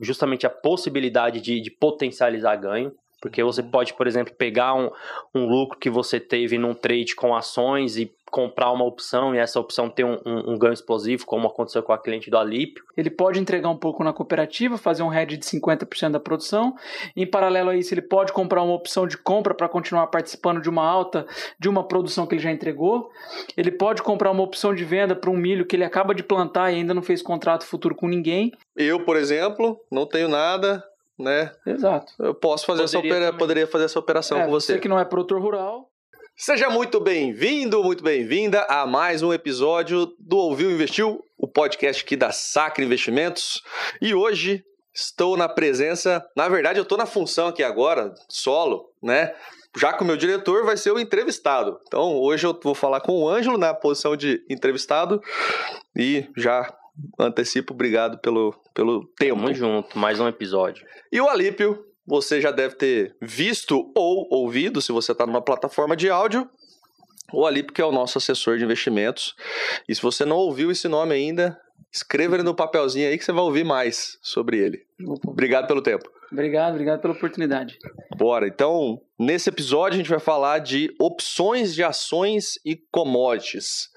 justamente a possibilidade de, de potencializar ganho. Porque você pode, por exemplo, pegar um, um lucro que você teve num trade com ações e comprar uma opção e essa opção ter um, um, um, ganho explosivo, como aconteceu com a cliente do Alípio. Ele pode entregar um pouco na cooperativa, fazer um hedge de 50% da produção. Em paralelo a isso, ele pode comprar uma opção de compra para continuar participando de uma alta de uma produção que ele já entregou. Ele pode comprar uma opção de venda para um milho que ele acaba de plantar e ainda não fez contrato futuro com ninguém. Eu, por exemplo, não tenho nada, né? Exato. Eu posso fazer poderia essa opera... poderia fazer essa operação é, com você. Você que não é produtor rural. Seja muito bem-vindo, muito bem-vinda a mais um episódio do Ouviu Investiu, o podcast aqui da Sacre Investimentos. E hoje estou na presença, na verdade eu estou na função aqui agora, solo, né? Já que o meu diretor vai ser o entrevistado. Então hoje eu vou falar com o Ângelo na posição de entrevistado e já antecipo, obrigado pelo, pelo tempo. Tamo junto, mais um episódio. E o Alípio, você já deve ter visto ou ouvido, se você está numa plataforma de áudio, o Alípio, que é o nosso assessor de investimentos. E se você não ouviu esse nome ainda, escreva ele no papelzinho aí que você vai ouvir mais sobre ele. Obrigado pelo tempo. Obrigado, obrigado pela oportunidade. Bora, então, nesse episódio a gente vai falar de opções de ações e commodities.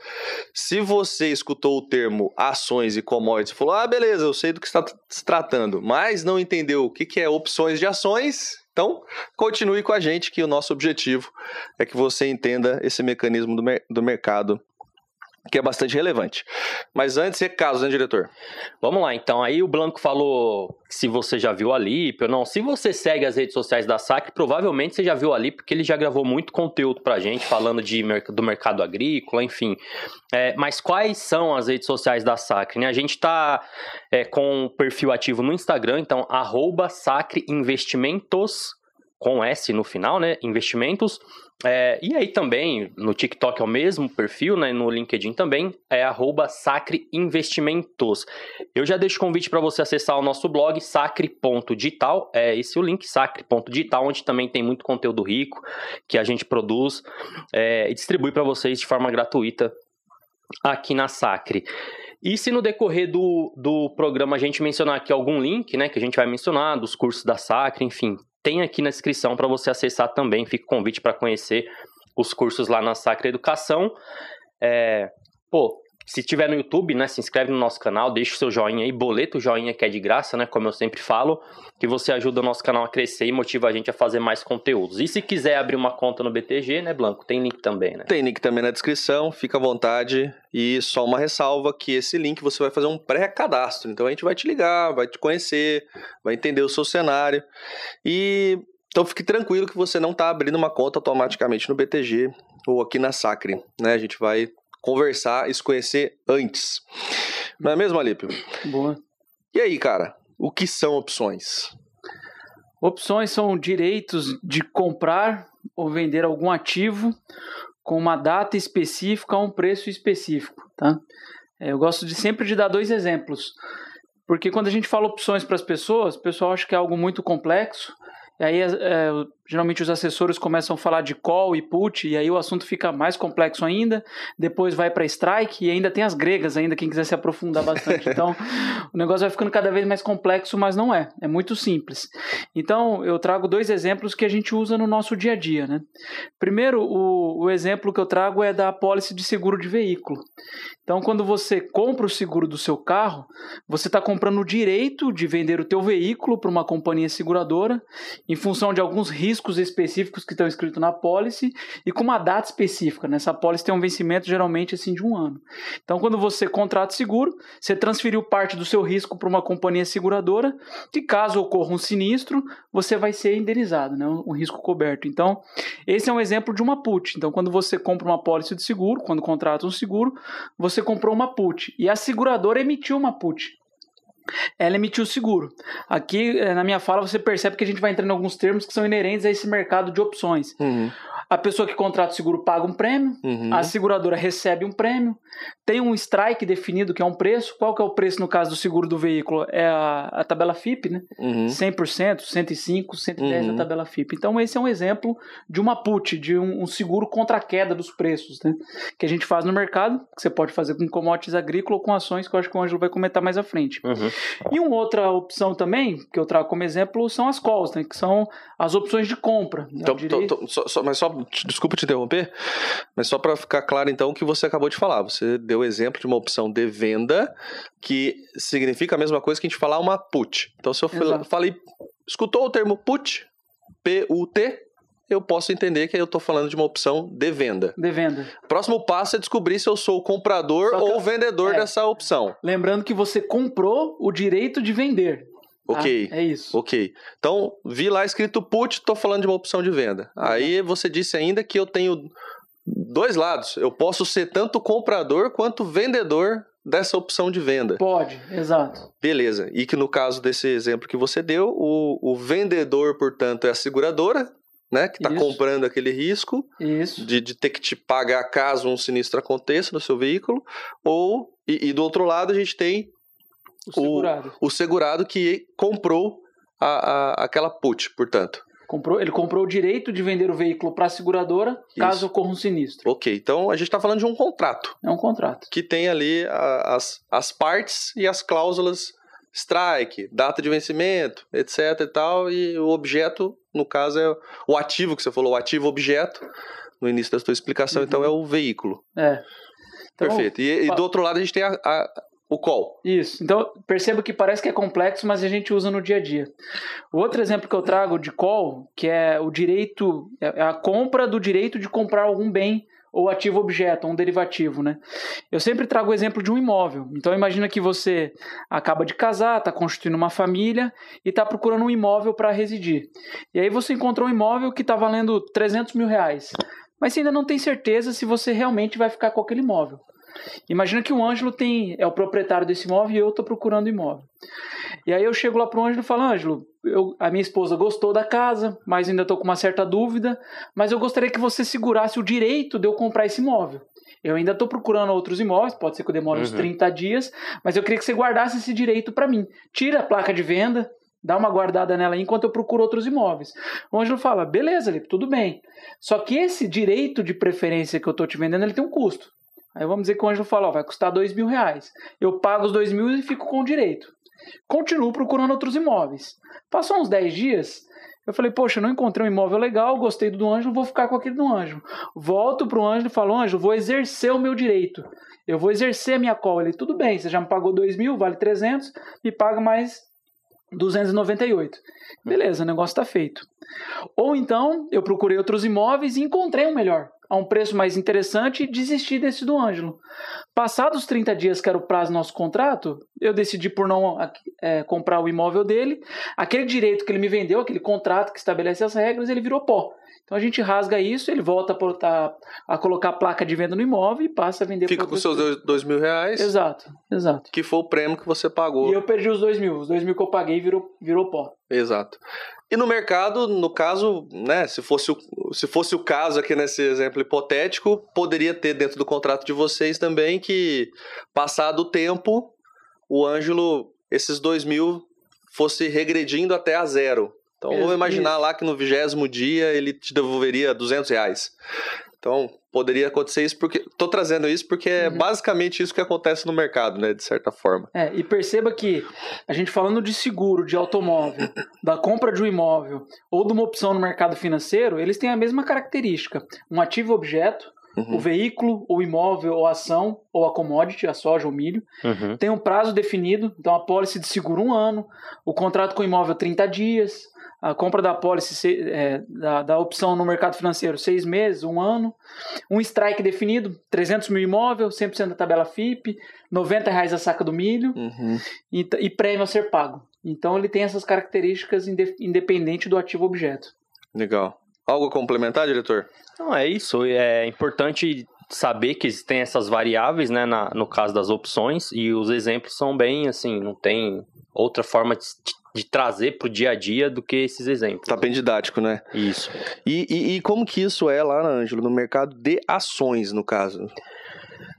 Se você escutou o termo ações e commodities e falou, ah, beleza, eu sei do que está se tratando, mas não entendeu o que é opções de ações, então continue com a gente que o nosso objetivo é que você entenda esse mecanismo do, mer do mercado que é bastante relevante. Mas antes, recados, né, diretor? Vamos lá, então. Aí o Blanco falou se você já viu ali, ou não. Se você segue as redes sociais da SAC, provavelmente você já viu ali, porque ele já gravou muito conteúdo pra gente, falando de, do mercado agrícola, enfim. É, mas quais são as redes sociais da Sacre? Né? A gente tá é, com um perfil ativo no Instagram, então, arroba Investimentos, com S no final, né? Investimentos. É, e aí também, no TikTok é o mesmo perfil, né? No LinkedIn também, é arroba Sacre Investimentos. Eu já deixo o convite para você acessar o nosso blog, sacre.digital. É esse o link, sacre.digital, onde também tem muito conteúdo rico que a gente produz é, e distribui para vocês de forma gratuita aqui na Sacre. E se no decorrer do, do programa a gente mencionar aqui algum link, né, que a gente vai mencionar, dos cursos da Sacre, enfim, tem aqui na descrição para você acessar também. Fica o convite para conhecer os cursos lá na Sacra Educação. É, pô, se tiver no YouTube, né, se inscreve no nosso canal, deixa o seu joinha aí, boleta o joinha que é de graça, né, como eu sempre falo, que você ajuda o nosso canal a crescer e motiva a gente a fazer mais conteúdos. E se quiser abrir uma conta no BTG, né, Blanco, tem link também, né? Tem link também na descrição, fica à vontade. E só uma ressalva que esse link você vai fazer um pré-cadastro, então a gente vai te ligar, vai te conhecer, vai entender o seu cenário. E então fique tranquilo que você não está abrindo uma conta automaticamente no BTG ou aqui na Sacre, né? A gente vai conversar e se conhecer antes. Não é mesmo, Alípio? Boa. E aí, cara, o que são opções? Opções são direitos de comprar ou vender algum ativo com uma data específica a um preço específico, tá? É, eu gosto de sempre de dar dois exemplos, porque quando a gente fala opções para as pessoas, o pessoal acha que é algo muito complexo, e aí, é, geralmente, os assessores começam a falar de call e put, e aí o assunto fica mais complexo ainda. Depois vai para strike, e ainda tem as gregas, ainda, quem quiser se aprofundar bastante. Então, o negócio vai ficando cada vez mais complexo, mas não é. É muito simples. Então, eu trago dois exemplos que a gente usa no nosso dia a dia. Né? Primeiro, o, o exemplo que eu trago é da apólice de seguro de veículo. Então, quando você compra o seguro do seu carro, você está comprando o direito de vender o teu veículo para uma companhia seguradora em função de alguns riscos específicos que estão escritos na pólice e com uma data específica. Nessa né? pólice tem um vencimento geralmente assim de um ano. Então, quando você contrata seguro, você transferiu parte do seu risco para uma companhia seguradora e caso ocorra um sinistro, você vai ser indenizado, né? um risco coberto. Então, esse é um exemplo de uma put. Então, quando você compra uma pólice de seguro, quando contrata um seguro, você comprou uma put e a seguradora emitiu uma put ela emitiu seguro. Aqui, eh, na minha fala, você percebe que a gente vai entrando em alguns termos que são inerentes a esse mercado de opções. Uhum. A pessoa que contrata o seguro paga um prêmio, Uhum. a seguradora recebe um prêmio, tem um strike definido que é um preço. Qual que é o preço no caso do seguro do veículo? É a, a tabela FIP, né? Uhum. 100%, 105, 110 Uhum. da tabela FIP. Então esse é um exemplo de uma put, de um, um seguro contra a queda dos preços, né? Que a gente faz no mercado, que você pode fazer com commodities agrícolas ou com ações, que eu acho que o Ângelo vai comentar mais à frente. Uhum. E uma outra opção também, que eu trago como exemplo, são as calls, né? Que são as opções de compra. né? Então, tô- tô- só- só- mas só, desculpa te interromper, mas só para ficar claro então o que você acabou de falar. Você deu exemplo de uma opção de venda que significa a mesma coisa que a gente falar uma put. Então, se eu Exato. falei, escutou o termo put, P-U-T, eu posso entender que eu estou falando de uma opção de venda. De venda. Próximo passo é descobrir se eu sou o comprador ou o vendedor é. dessa opção. Lembrando que você comprou o direito de vender. Ok. É isso. Ok. Então, vi lá escrito put, tô falando de uma opção de venda. Aí você disse ainda que eu tenho dois lados. Eu posso ser tanto comprador quanto vendedor dessa opção de venda. Pode, exato. Beleza. E que no caso desse exemplo que você deu, o, o vendedor, portanto, é a seguradora, né? Que está comprando aquele risco Isso. de, de ter que te pagar caso um sinistro aconteça no seu veículo. Ou, e, e do outro lado, a gente tem O segurado. o segurado que comprou a, a- aquela put, portanto. Comprou, ele comprou o direito de vender o veículo para a seguradora caso ocorra um sinistro. Ok, então a gente está falando de um contrato É um contrato. que tem ali a- as, as partes e as cláusulas strike, data de vencimento, etc e tal, e o objeto, no caso, é o ativo que você falou, o ativo objeto, no início da sua explicação, Uhum. então é o veículo. É. Então, Perfeito. E, e do outro lado a gente tem a- a- o call. Isso. Então, perceba que parece que é complexo, mas a gente usa no dia a dia. O outro exemplo que eu trago de call, que é o direito, é a compra do direito de comprar algum bem ou ativo objeto, um derivativo, né? Eu sempre trago o exemplo de um imóvel. Então, imagina que você acaba de casar, está constituindo uma família e está procurando um imóvel para residir. E aí você encontrou um imóvel que está valendo 300 mil reais. Mas você ainda não tem certeza se você realmente vai ficar com aquele imóvel. Imagina que o Ângelo tem, é o proprietário desse imóvel e eu estou procurando imóvel. E aí eu chego lá pro Ângelo e falo, Ângelo, eu- a minha esposa gostou da casa, mas ainda estou com uma certa dúvida, mas eu gostaria que você segurasse o direito de eu comprar esse imóvel. Eu ainda estou procurando outros imóveis, pode ser que eu demore uns Uhum. 30 dias, mas eu queria que você guardasse esse direito para mim. Tira a placa de venda, dá uma guardada nela aí enquanto eu procuro outros imóveis. O Ângelo fala, beleza, Lipe, tudo bem. Só que esse direito de preferência que eu estou te vendendo, ele tem um custo. Aí vamos dizer que o Ângelo fala, vai custar dois mil reais. Eu pago os dois mil e fico com o direito. Continuo procurando outros imóveis. Passou uns 10 dias, eu falei, poxa, não encontrei um imóvel legal, gostei do do Ângelo, vou ficar com aquele do Ângelo. Volto pro Ângelo e falo, Ângelo, vou exercer o meu direito. Eu vou exercer a minha call. Ele, tudo bem, você já me pagou dois mil, vale 300, me paga mais 298. Beleza, o negócio está feito. Ou então, eu procurei outros imóveis e encontrei um melhor, a um preço mais interessante e desisti desse do Ângelo. Passados 30 dias, que era o prazo do nosso contrato, eu decidi por não é, comprar o imóvel dele. Aquele direito que ele me vendeu, aquele contrato que estabelece as regras, ele virou pó. Então a gente rasga isso, ele volta a, a colocar a placa de venda no imóvel e passa a vender Fica com seus dois, dois mil reais, Exato, exato. que foi o prêmio que você pagou. E eu perdi os dois mil. Os dois mil que eu paguei virou, virou pó. Exato. E no mercado, no caso, né, se fosse, o, se fosse o caso aqui nesse exemplo hipotético, poderia ter dentro do contrato de vocês também que, passado o tempo, o Ângelo, esses dois mil fosse regredindo até a zero. Então, vamos imaginar lá que no vigésimo dia ele te devolveria 200 reais. Então, poderia acontecer isso porque... Tô trazendo isso porque é Uhum. basicamente isso que acontece no mercado, né, de certa forma. É, e perceba que a gente falando de seguro, de automóvel, da compra de um imóvel ou de uma opção no mercado financeiro, eles têm a mesma característica. Um ativo objeto, Uhum. o veículo, o imóvel, ou a ação, ou a commodity, a soja ou milho, Uhum. tem um prazo definido, então a pólice de seguro um ano, o contrato com o imóvel 30 dias, a compra da pólice é, da, da opção no mercado financeiro seis meses, um ano, um strike definido, 300 mil imóvel, 100% da tabela FIP, 90 reais a saca do milho Uhum. e, e prêmio a ser pago. Então ele tem essas características inde- independente do ativo objeto. Legal. Algo a complementar, diretor? Não, é isso. É importante saber que existem essas variáveis, né, na- no caso das opções, e os exemplos são bem, assim, não tem outra forma de, de trazer pro dia a dia do que esses exemplos. Tá bem didático, né? Isso. E, e, e como que isso é lá, Ângelo, no mercado de ações, no caso?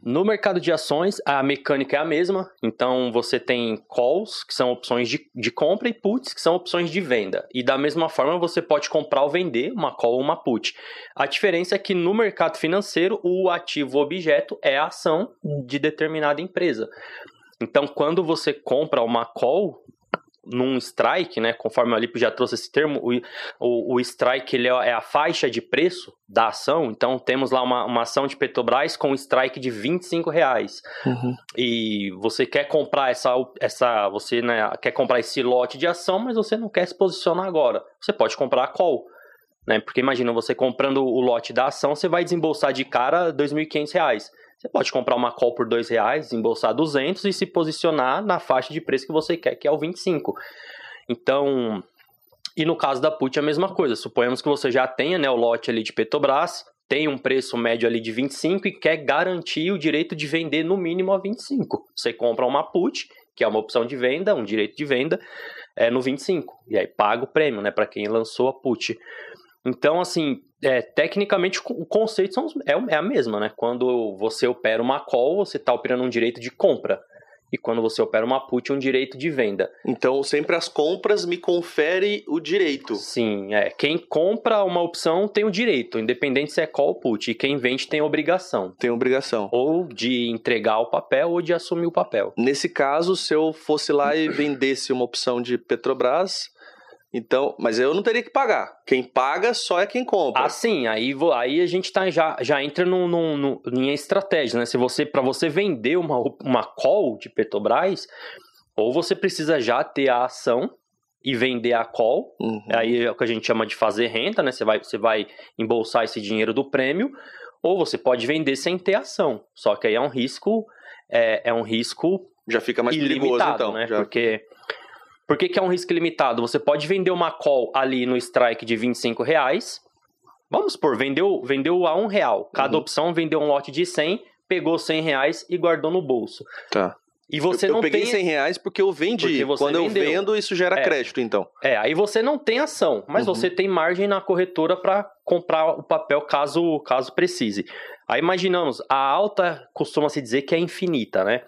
No mercado de ações, a mecânica é a mesma. Então, você tem calls, que são opções de, de compra, e puts, que são opções de venda. E da mesma forma, você pode comprar ou vender uma call ou uma put. A diferença é que no mercado financeiro, o ativo objeto é a ação de determinada empresa. Então, quando você compra uma call, num strike, né, conforme o Alipo já trouxe esse termo, o, o, o strike ele é a faixa de preço da ação, então temos lá uma, uma ação de Petrobras com um strike de 25 reais. Uhum. E você quer comprar essa, essa você né, quer comprar esse lote de ação, mas você não quer se posicionar agora. Você pode comprar a call. Né? Porque imagina, você comprando o lote da ação, você vai desembolsar de cara R$ 2.500. Você pode comprar uma call por dois reais, embolsar 200 e se posicionar na faixa de preço que você quer, que é o 25. Então, e no caso da put é a mesma coisa. Suponhamos que você já tenha né, o lote ali de Petrobras, tem um preço médio ali de 25 e quer garantir o direito de vender no mínimo a 25. Você compra uma put, que é uma opção de venda, um direito de venda, é no 25. E aí paga o prêmio, né, para quem lançou a put. Então, assim, é, tecnicamente o conceito são, é, é a mesma, né? Quando você opera uma call, você está operando um direito de compra. E quando você opera uma put, um direito de venda. Então, sempre as compras me confere o direito. Sim, é. Quem compra uma opção tem o direito, independente se é call ou put. E quem vende tem obrigação. Tem obrigação. Ou de entregar o papel ou de assumir o papel. Nesse caso, se eu fosse lá e vendesse uma opção de Petrobras, então, mas eu não teria que pagar. Quem paga só é quem compra. Ah, sim. Aí, aí a gente tá, já, já entra no, no, no, em estratégia, né? Se você, para você vender uma, uma call de Petrobras, ou você precisa já ter a ação e vender a call. Uhum. Aí é o que a gente chama de fazer renda, né? Você vai, você vai embolsar esse dinheiro do prêmio, ou você pode vender sem ter ação. Só que aí é um risco, é, é um risco já fica mais perigoso, então. Né? Já... Porque por que, que é um risco limitado? Você pode vender uma call ali no strike de 25 reais. Vamos supor, vendeu, vendeu a um real. Cada uhum. opção vendeu um lote de 100, pegou 100 reais e guardou no bolso. Tá. E você eu, não eu peguei tem... 100 reais porque eu vendi. Porque Quando vendeu. eu vendo, isso gera é. crédito, então. É, aí você não tem ação, mas uhum. você tem margem na corretora para comprar o papel caso, caso precise. Aí imaginamos, a alta costuma se dizer que é infinita, né?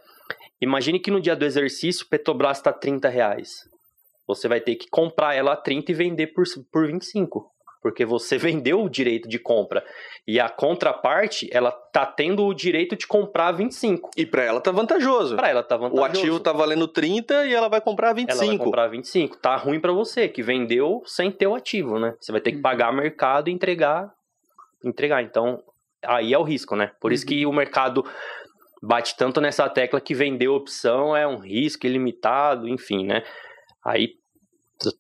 Imagine que no dia do exercício Petrobras está 30 reais. Você vai ter que comprar ela a 30 e vender por, por 25. Porque você vendeu o direito de compra. E a contraparte, ela tá tendo o direito de comprar 25. E para ela tá vantajoso. Para ela tá vantajoso. O ativo tá valendo 30 e ela vai comprar 25. Ela vai comprar 25. Tá ruim para você, que vendeu sem ter o ativo, né? Você vai ter que uhum. pagar mercado e entregar. Entregar. Então, aí é o risco, né? Por uhum. isso que o mercado bate tanto nessa tecla que vender opção é um risco ilimitado, enfim, né? Aí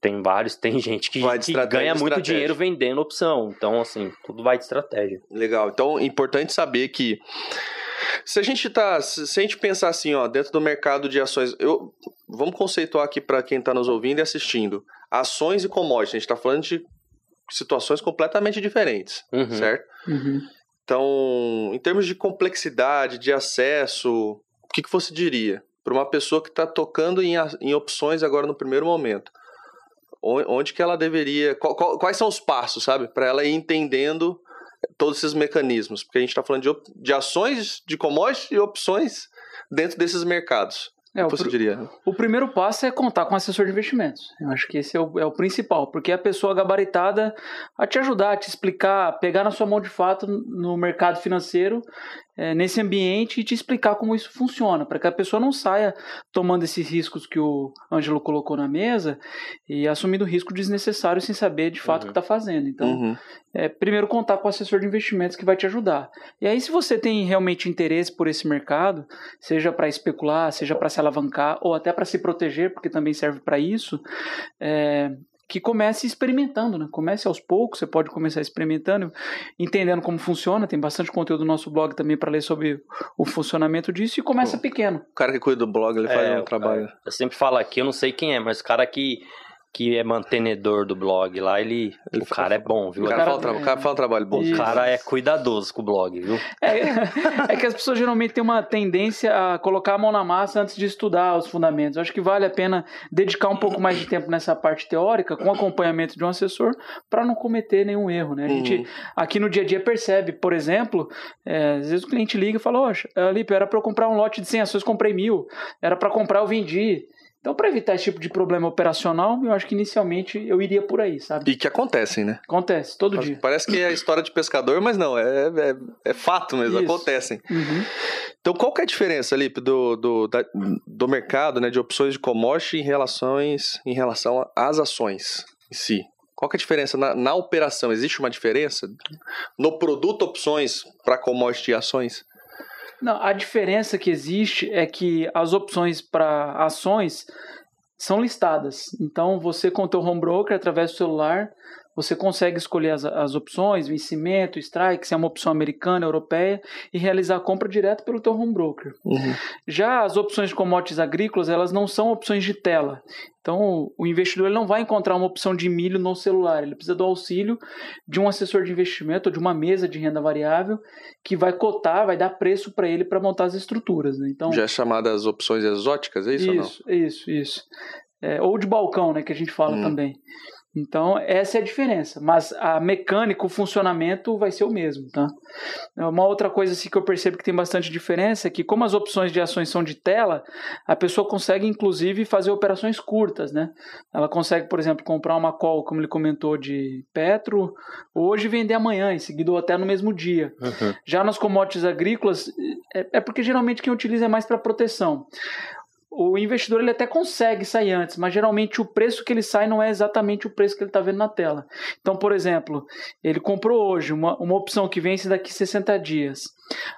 tem vários, tem gente que, que ganha muito dinheiro vendendo opção. Então, assim, tudo vai de estratégia. Legal. Então, é importante saber que se a gente tá, se a gente pensar assim, ó, dentro do mercado de ações, eu vamos conceituar aqui para quem está nos ouvindo e assistindo. Ações e commodities, a gente está falando de situações completamente diferentes, uhum. certo? Uhum. Então, em termos de complexidade, de acesso, o que, que você diria? para uma pessoa que está tocando em, em opções agora no primeiro momento? Onde que ela deveria. Qual, quais são os passos, sabe? Para ela ir entendendo todos esses mecanismos. Porque a gente está falando de, de ações, de commodities e opções dentro desses mercados. É, o, você diria? o primeiro passo é contar com um assessor de investimentos. Eu acho que esse é o, é o principal, porque é a pessoa gabaritada a te ajudar, a te explicar, pegar na sua mão de fato no mercado financeiro é, nesse ambiente e te explicar como isso funciona, para que a pessoa não saia tomando esses riscos que o Ângelo colocou na mesa e assumindo risco desnecessário sem saber de fato uhum. o que está fazendo. Então, uhum. é, primeiro contar com o assessor de investimentos que vai te ajudar. E aí, se você tem realmente interesse por esse mercado, seja para especular, seja para se alavancar ou até para se proteger, porque também serve para isso, é, que comece experimentando, né? Comece aos poucos, você pode começar experimentando, entendendo como funciona. Tem bastante conteúdo no nosso blog também para ler sobre o funcionamento disso e começa pequeno. O cara que cuida do blog, ele faz é, um trabalho. Eu sempre falo aqui, eu não sei quem é, mas o cara que que é mantenedor do blog lá, ele, Ele o cara é bom, viu? O cara, cara- fala, tra- o cara fala um trabalho bom. Isso. O cara é cuidadoso com o blog, viu? É, é que as pessoas geralmente têm uma tendência a colocar a mão na massa antes de estudar os fundamentos. Eu acho que vale a pena dedicar um pouco mais de tempo nessa parte teórica, com acompanhamento de um assessor, para não cometer nenhum erro, né? A gente Uhum. aqui no dia a dia percebe, por exemplo, é, às vezes o cliente liga e fala: Oxe, Lipe, era para eu comprar um lote de 100 ações, comprei mil. Era para comprar, eu vendi. Então, para evitar esse tipo de problema operacional, eu acho que inicialmente eu iria por aí, sabe? E que acontecem, né? Acontece todo dia. Parece que é história de pescador, mas não, é, é, é fato mesmo, Isso. acontecem. Uhum. Então, qual que é a diferença, Lipe, do, do, da- do mercado, né, de opções de commodity em, relações, em relação às ações em si? Qual que é a diferença na, na operação? Existe uma diferença no produto opções para commodity e ações? Não, a diferença que existe é que as opções para ações são listadas. Então, você com o teu home broker, através do celular, você consegue escolher as, as opções, vencimento, strike, se é uma opção americana, europeia, e realizar a compra direto pelo teu home broker. Já as opções de commodities agrícolas, elas não são opções de tela. Então, o investidor não vai encontrar uma opção de milho no celular, ele precisa do auxílio de um assessor de investimento ou de uma mesa de renda variável que vai cotar, vai dar preço para ele para montar as estruturas. Né? Então, Já é chamadas opções exóticas, é isso, ou não? isso, isso, isso. É, ou de balcão, né, que a gente fala Hum. também. Então, essa é a diferença. Mas a mecânica, o funcionamento vai ser o mesmo, tá? Uma outra coisa assim, que eu percebo que tem bastante diferença é que, como as opções de ações são de tela, a pessoa consegue, inclusive, fazer operações curtas, né? Ela consegue, por exemplo, comprar uma call, como ele comentou, de Petro, hoje e vender amanhã, em seguida ou até no mesmo dia. Uhum. Já nas commodities agrícolas, é, é porque geralmente quem utiliza é mais para proteção. O investidor ele até consegue sair antes, mas geralmente o preço que ele sai não é exatamente o preço que ele está vendo na tela. Então, por exemplo, ele comprou hoje uma, uma opção que vence daqui 60 dias.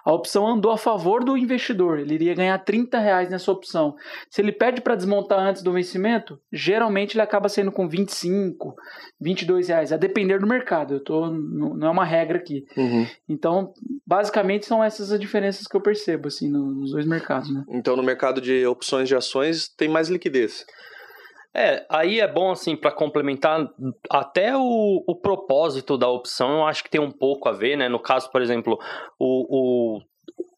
A opção andou a favor do investidor, ele iria ganhar 30 reais nessa opção. Se ele pede para desmontar antes do vencimento, geralmente ele acaba saindo com 25, 22 reais, a depender do mercado. Eu tô, não é uma regra aqui. Uhum. Então, basicamente são essas as diferenças que eu percebo assim no- nos dois mercados, né? Então, no mercado de opções de ações, tem mais liquidez. É, aí é bom, assim, para complementar, até o, o propósito da opção eu acho que tem um pouco a ver, né? No caso, por exemplo, o, o-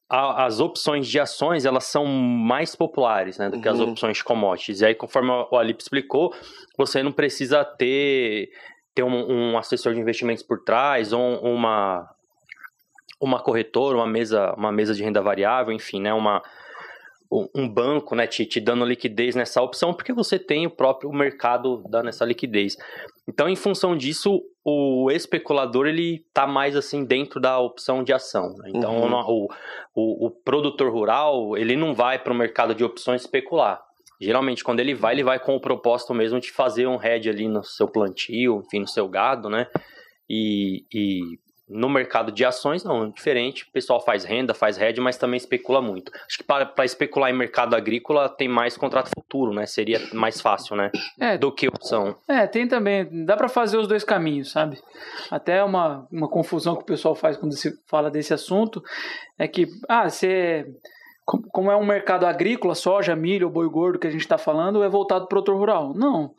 as opções de ações, elas são mais populares, né? Do que as Uhum. opções de commodities. E aí, conforme o Alip explicou, você não precisa ter, ter um, um assessor de investimentos por trás ou uma, uma corretora, uma mesa, uma mesa de renda variável, enfim, né? Uma, um banco, né, te, te dando liquidez nessa opção, porque você tem o próprio mercado dando essa liquidez. Então, em função disso, o especulador ele tá mais assim dentro da opção de ação. né? Então, Uhum. o, o, o produtor rural ele não vai para o mercado de opções especular. Geralmente, quando ele vai, ele vai com o propósito mesmo de fazer um hedge ali no seu plantio, enfim, no seu gado, né? E, e no mercado de ações, não, é diferente. O pessoal faz renda, faz hedge, mas também especula muito. Acho que para, para especular em mercado agrícola tem mais contrato futuro, né? Seria mais fácil, né? É, Do que opção. É, tem também. Dá pra fazer os dois caminhos, sabe? Até uma, uma confusão que o pessoal faz quando se fala desse assunto é que, ah, você. Com- Como é um mercado agrícola, soja, milho, boi gordo que a gente está falando, é voltado para o produtor rural. Não.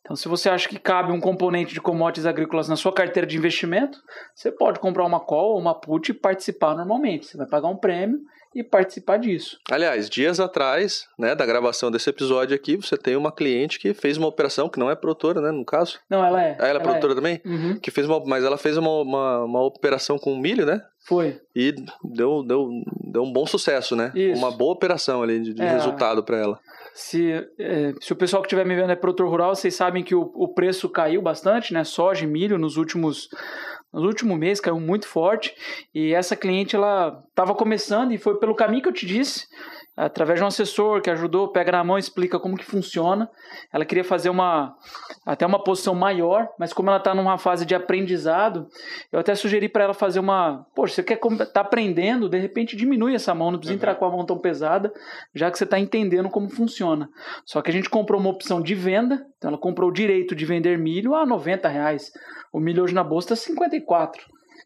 Então, se você acha que cabe um componente de commodities agrícolas na sua carteira de investimento, você pode comprar uma call ou uma put e participar normalmente. Você vai pagar um prêmio e participar disso. Aliás, dias atrás, né, da gravação desse episódio aqui, você tem uma cliente que fez uma operação, que não é produtora, né, no caso. Não, ela é. Ah, ela é produtora também? Uhum, Que fez uma, mas ela fez uma, uma, uma operação com milho, né? foi. E deu, deu, deu um bom sucesso, né? Isso. Uma boa operação ali de, de É. resultado para ela. Se, é, se o pessoal que estiver me vendo é produtor rural, vocês sabem que o, o preço caiu bastante, né? Soja e milho nos últimos nos últimos meses caiu muito forte. E essa cliente ela estava começando e foi pelo caminho que eu te disse, através de um assessor que ajudou, pega na mão, e explica como que funciona. Ela queria fazer uma até uma posição maior, mas como ela está numa fase de aprendizado, eu até sugeri para ela fazer uma, poxa, você quer tá aprendendo, de repente diminui essa mão, não precisa entrar com a mão tão pesada, já que você está entendendo como funciona. Só que a gente comprou uma opção de venda, então ela comprou o direito de vender milho a 90 reais. O milho hoje na bolsa está 54.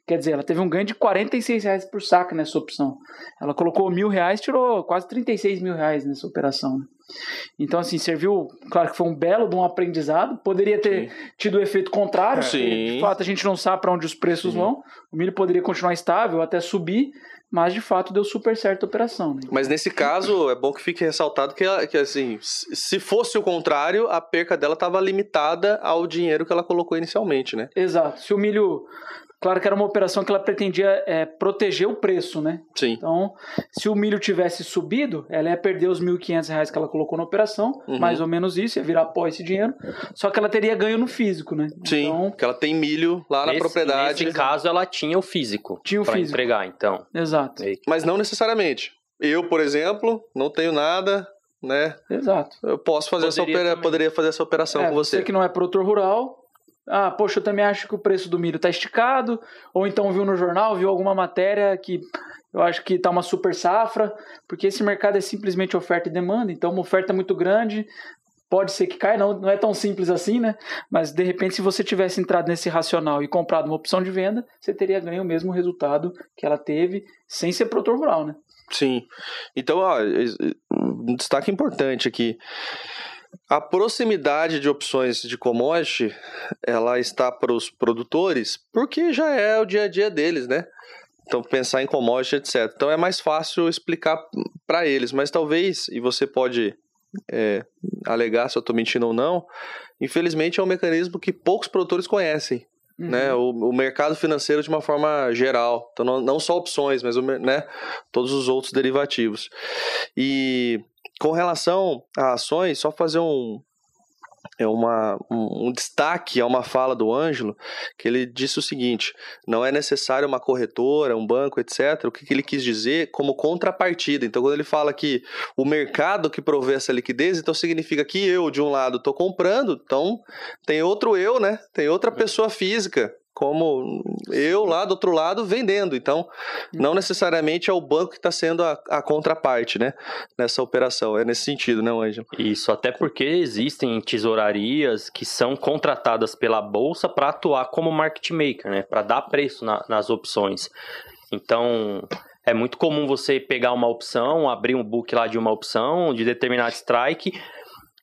Quer dizer, ela teve um ganho de 46 reais por saco nessa opção. Ela colocou mil reais, tirou quase 36 mil reais nessa operação. né? Então, assim, serviu, claro que foi um belo de um aprendizado. Poderia ter Sim. tido o efeito contrário. De fato, a gente não sabe para onde os preços Sim. vão. O milho poderia continuar estável, até subir, mas de fato deu super certo a operação. Né? Mas nesse caso, é bom que fique ressaltado que, que assim, se se fosse o contrário, a perca dela estava limitada ao dinheiro que ela colocou inicialmente, né? Exato. Se o milho. Claro que era uma operação que ela pretendia é, proteger o preço, né? Sim. Então, se o milho tivesse subido, ela ia perder os 1.500 reais que ela colocou na operação, Uhum. mais ou menos isso, ia virar pó esse dinheiro. Só que ela teria ganho no físico, né? Sim. Então, Porque ela tem milho lá na Nesse- propriedade. Nesse caso, ela tinha o físico. Tinha o pra físico. entregar, então. exato. E- Mas não necessariamente. Eu, por exemplo, não tenho nada, né? Exato. Eu posso fazer essa Poderia opera... também. poderia fazer essa operação É, com você. você que não é produtor rural, ah, poxa, eu também acho que o preço do milho tá esticado, ou então viu no jornal, viu alguma matéria que eu acho que tá uma super safra, porque esse mercado é simplesmente oferta e demanda, então uma oferta muito grande, pode ser que caia, não, não é tão simples assim, né? Mas de repente, se você tivesse entrado nesse racional e comprado uma opção de venda, você teria ganho o mesmo resultado que ela teve sem ser produtor rural, né? Sim. Então, ó, um destaque importante aqui. A proximidade de opções de commodity, ela está para os produtores, porque já é o dia a dia deles, né? Então, pensar em commodity, etc. Então, é mais fácil explicar para eles, mas talvez, e você pode é, alegar se eu estou mentindo ou não, infelizmente é um mecanismo que poucos produtores conhecem Uhum. né, o, o mercado financeiro de uma forma geral. Então, não, não só opções, mas né, todos os outros derivativos. E com relação a ações, só fazer um, é uma, um, um destaque a uma fala do Ângelo, que ele disse o seguinte: não é necessário uma corretora, um banco, etc. O que, que ele quis dizer como contrapartida. Então, quando ele fala que o mercado que provê essa liquidez, então significa que eu, de um lado, estou comprando, então tem outro eu, né? Tem outra pessoa física. Como eu lá do outro lado vendendo. Então, não necessariamente é o banco que está sendo a, a contraparte, né? Nessa operação. É nesse sentido, né, Ângelo? Isso, até porque existem tesourarias que são contratadas pela bolsa para atuar como market maker, né? Para dar preço na- nas opções. Então, é muito comum você pegar uma opção, abrir um book lá de uma opção, de determinado strike,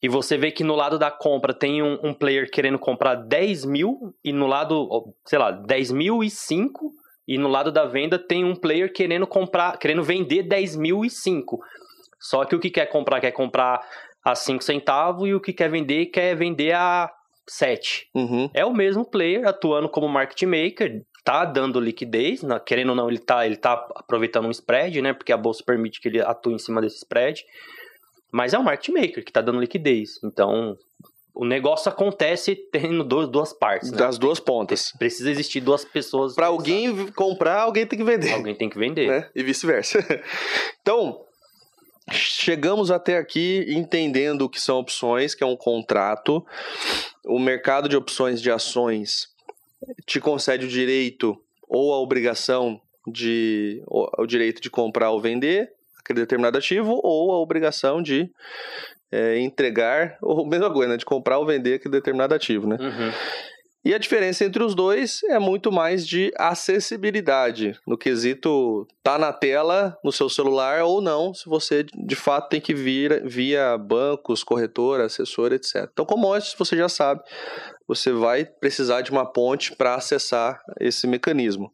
e você vê que no lado da compra tem um, um player querendo comprar 10 mil, e no lado, sei lá, 10 mil e 5, e no lado da venda tem um player querendo comprar, querendo vender 10 mil e 5. Só que o que quer comprar quer comprar a 5 centavos e o que quer vender quer vender a 7. Uhum. É o mesmo player atuando como market maker, tá dando liquidez, querendo ou não, ele tá, ele tá aproveitando um spread, né? Porque a bolsa permite que ele atue em cima desse spread. Mas é um market maker que tá dando liquidez. Então, o negócio acontece tendo duas, duas partes, né? Das duas pontas. Precisa existir duas pessoas. Para alguém comprar, alguém tem que vender. Alguém tem que vender. né? E vice-versa. Então, chegamos até aqui entendendo o que são opções, que é um contrato. O mercado de opções de ações te concede o direito ou a obrigação de o o direito de comprar ou vender aquele determinado ativo ou a obrigação de é, entregar ou mesma coisa, né, de comprar ou vender aquele determinado ativo, né? Uhum. E a diferença entre os dois é muito mais de acessibilidade, no quesito tá na tela no seu celular ou não, se você de fato tem que vir via bancos, corretora, assessor, etc. Então, commodities, você já sabe, você vai precisar de uma ponte para acessar esse mecanismo.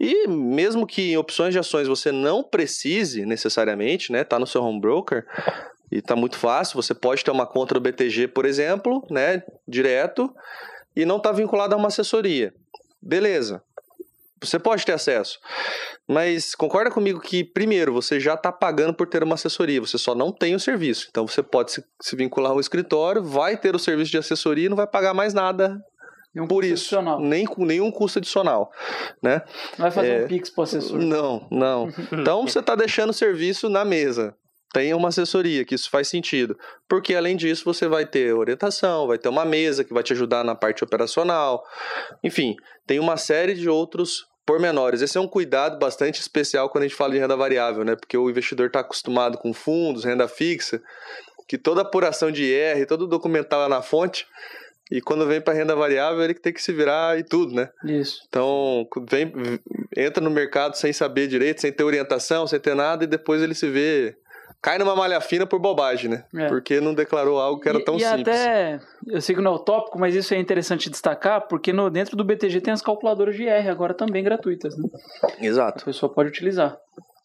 E mesmo que em opções de ações você não precise necessariamente, né, tá no seu home broker, e tá muito fácil, você pode ter uma conta do BTG, por exemplo, né, direto, e não está vinculado a uma assessoria. Beleza. Você pode ter acesso. Mas concorda comigo que, primeiro, você já está pagando por ter uma assessoria, você só não tem o serviço. Então você pode se, vincular a um escritório, vai ter o serviço de assessoria e não vai pagar mais nada Nenhum por custo isso. adicional. Nem com nenhum custo adicional. Né? Não vai fazer É. um pix pro assessor. Não, não. Então você está deixando o serviço na mesa. Tem uma assessoria, que isso faz sentido. Porque além disso, você vai ter orientação, vai ter uma mesa que vai te ajudar na parte operacional. Enfim, tem uma série de outros pormenores. Esse é um cuidado bastante especial quando a gente fala de renda variável, né? Porque o investidor está acostumado com fundos, renda fixa, que toda apuração de IR, todo documental é na fonte. E quando vem para renda variável, ele que tem que se virar e tudo, né? Isso. Então, vem, entra no mercado sem saber direito, sem ter orientação, sem ter nada, e depois ele se vê cai numa malha fina por bobagem, né? É. Porque não declarou algo que era E- tão e simples. até, eu sei que não é o tópico, mas isso é interessante destacar, porque no, dentro do BTG tem as calculadoras de R agora também gratuitas, né? A Exato. pessoa pode utilizar.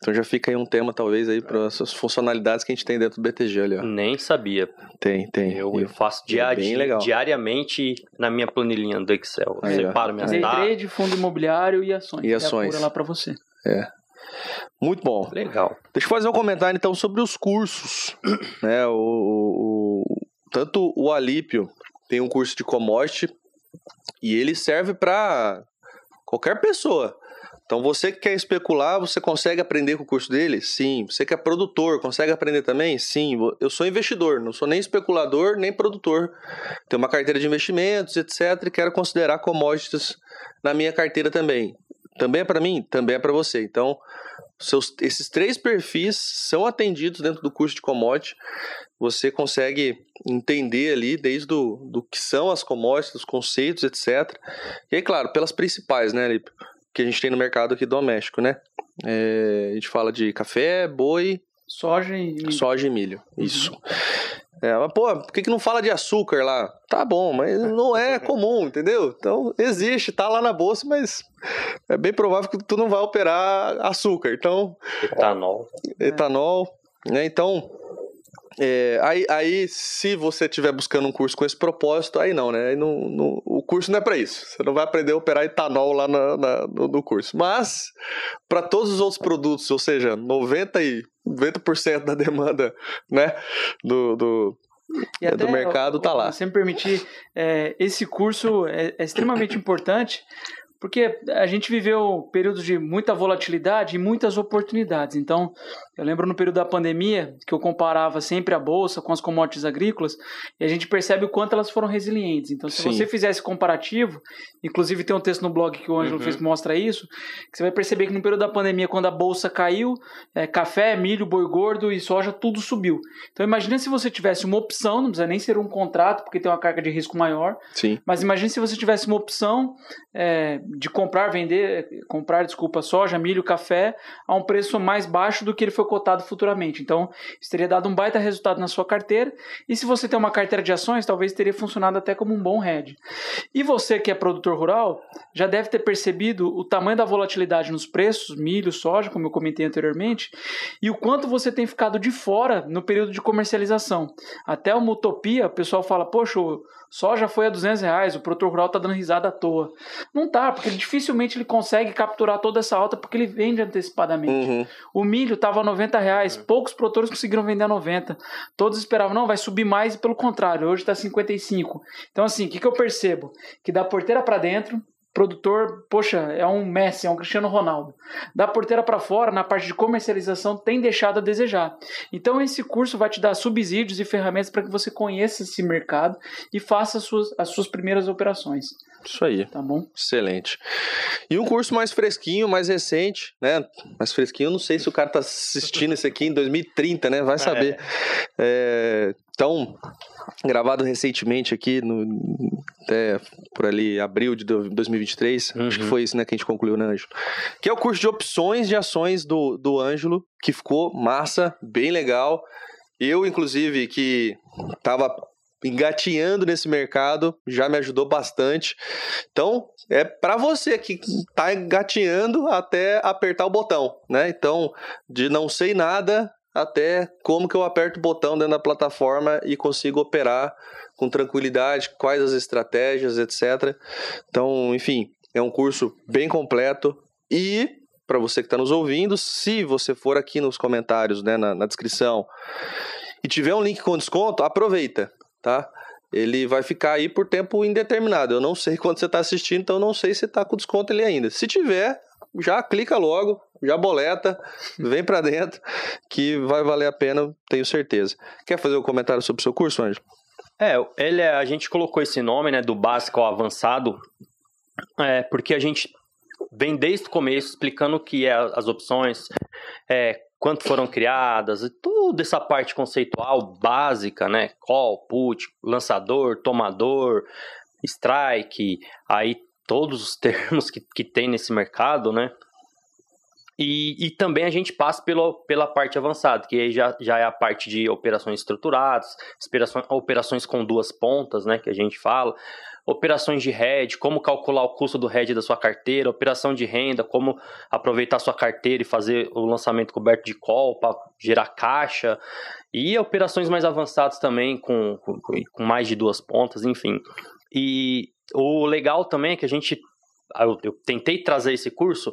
Então já fica aí um tema, talvez, aí para essas funcionalidades que a gente tem dentro do BTG ali, ó. Nem sabia. Tem, tem. Eu, eu faço é diari- diariamente na minha planilhinha do Excel. Eu Aí, ó. separo minhas Day datas. trade, fundo imobiliário e ações. E ações. lá pra você. Muito bom. Legal. Deixa eu fazer um comentário então sobre os cursos. né? o, o- o- tanto o Alípio tem um curso de commodity e ele serve para qualquer pessoa. Então você que quer especular, você consegue aprender com o curso dele? Sim. Você que é produtor, consegue aprender também? Sim. Eu sou investidor, não sou nem especulador, nem produtor. Tenho uma carteira de investimentos, etc. E quero considerar commodities na minha carteira também. Também é para mim? Também é para você. Então, seus, esses três perfis são atendidos dentro do curso de commodity. Você consegue entender ali desde do, do que são as commodities, os conceitos, etc. E aí, claro, pelas principais, né, Lipe? Que a gente tem no mercado aqui doméstico, né? É, a gente fala de café, boi, Soja e. soja e milho. Isso. É, mas, pô, por que, que não fala de açúcar lá? Tá bom, mas não é comum, entendeu? Então, existe, tá lá na bolsa, mas é bem provável que tu não vai operar açúcar. Então, Etanol. etanol, né? Então, é, aí, aí, se você estiver buscando um curso com esse propósito, aí não, né? Aí não, não- o curso não é para isso. Você não vai aprender a operar etanol lá na- na- no, no curso. Mas, para todos os outros produtos, ou seja, 90%, e, 90% da demanda né, do, do, E do mercado, tá lá. Se me permitir, é, esse curso é, é extremamente importante porque a gente viveu períodos de muita volatilidade e muitas oportunidades. Então, eu lembro no período da pandemia que eu comparava sempre a bolsa com as commodities agrícolas e a gente percebe o quanto elas foram resilientes. Então, se Sim. você fizer esse comparativo, inclusive tem um texto no blog que o Ângelo Uhum. fez que mostra isso, que você vai perceber que no período da pandemia, quando a bolsa caiu, é, café, milho, boi gordo e soja, tudo subiu. Então imagina se você tivesse uma opção, não precisa nem ser um contrato, porque tem uma carga de risco maior, Sim. mas imagine se você tivesse uma opção é, de comprar, vender, comprar, desculpa, soja, milho, café a um preço mais baixo do que ele foi cotado futuramente. Então, isso teria dado um baita resultado na sua carteira. E se você tem uma carteira de ações, talvez teria funcionado até como um bom hedge. E você que é produtor rural, já deve ter percebido o tamanho da volatilidade nos preços, milho, soja, como eu comentei anteriormente, e o quanto você tem ficado de fora no período de comercialização. Até uma utopia, o pessoal fala, poxa, soja foi a 200 reais, o produtor rural tá dando risada à toa. Não tá, porque ele, dificilmente ele consegue capturar toda essa alta porque ele vende antecipadamente. Uhum. O milho estava a 90 reais, poucos produtores conseguiram vender a 90. Todos esperavam, não, vai subir mais, e pelo contrário, hoje está 55. Então, assim, o que, que eu percebo? Que da porteira para dentro, produtor, poxa, é um Messi, é um Cristiano Ronaldo. Da porteira para fora, na parte de comercialização, tem deixado a desejar. Então, esse curso vai te dar subsídios e ferramentas para que você conheça esse mercado e faça as suas, as suas primeiras operações, Isso aí. tá bom? Excelente. E um curso mais fresquinho, mais recente, né? Mais fresquinho, não sei se o cara tá assistindo isso aqui em 2030, né? Vai saber. É, então, gravado recentemente aqui, no, até por ali, abril de do- 2023, acho que Uhum. foi isso, né, que a gente concluiu, né, Ângelo? Que é o curso de opções de ações do, do Ângelo, que ficou massa, bem legal. Eu, inclusive, que tava engatinhando nesse mercado, já me ajudou bastante. Então, é para você que tá engatinhando até apertar o botão, né? Então, de não sei nada até como que eu aperto o botão dentro da plataforma e consigo operar com tranquilidade, quais as estratégias, etc. Então, enfim, é um curso bem completo e para você que está nos ouvindo, se você for aqui nos comentários, né, na, na descrição, e tiver um link com desconto, aproveita, tá? Ele vai ficar aí por tempo indeterminado. Eu não sei quando você está assistindo, então não sei se está com desconto ele ainda. Se tiver, já clica logo, já boleta, vem para dentro, que vai valer a pena, tenho certeza. Quer fazer um comentário sobre o seu curso, Anjo? É, ele é- a gente colocou esse nome, né, do básico ao avançado, é, porque a gente vem desde o começo explicando o que é as opções, é, quanto foram criadas, toda essa parte conceitual básica, né, call, put, lançador, tomador, strike, aí todos os termos que, que tem nesse mercado, né, E, e também a gente passa pelo, pela parte avançada, que já, já é a parte de operações estruturadas, operações, operações com duas pontas, né, que a gente fala, operações de hedge, como calcular o custo do hedge da sua carteira, operação de renda, como aproveitar sua carteira e fazer o lançamento coberto de call para gerar caixa, e operações mais avançadas também, com, com, com mais de duas pontas, enfim. E o legal também é que a gente. Eu, eu tentei trazer esse curso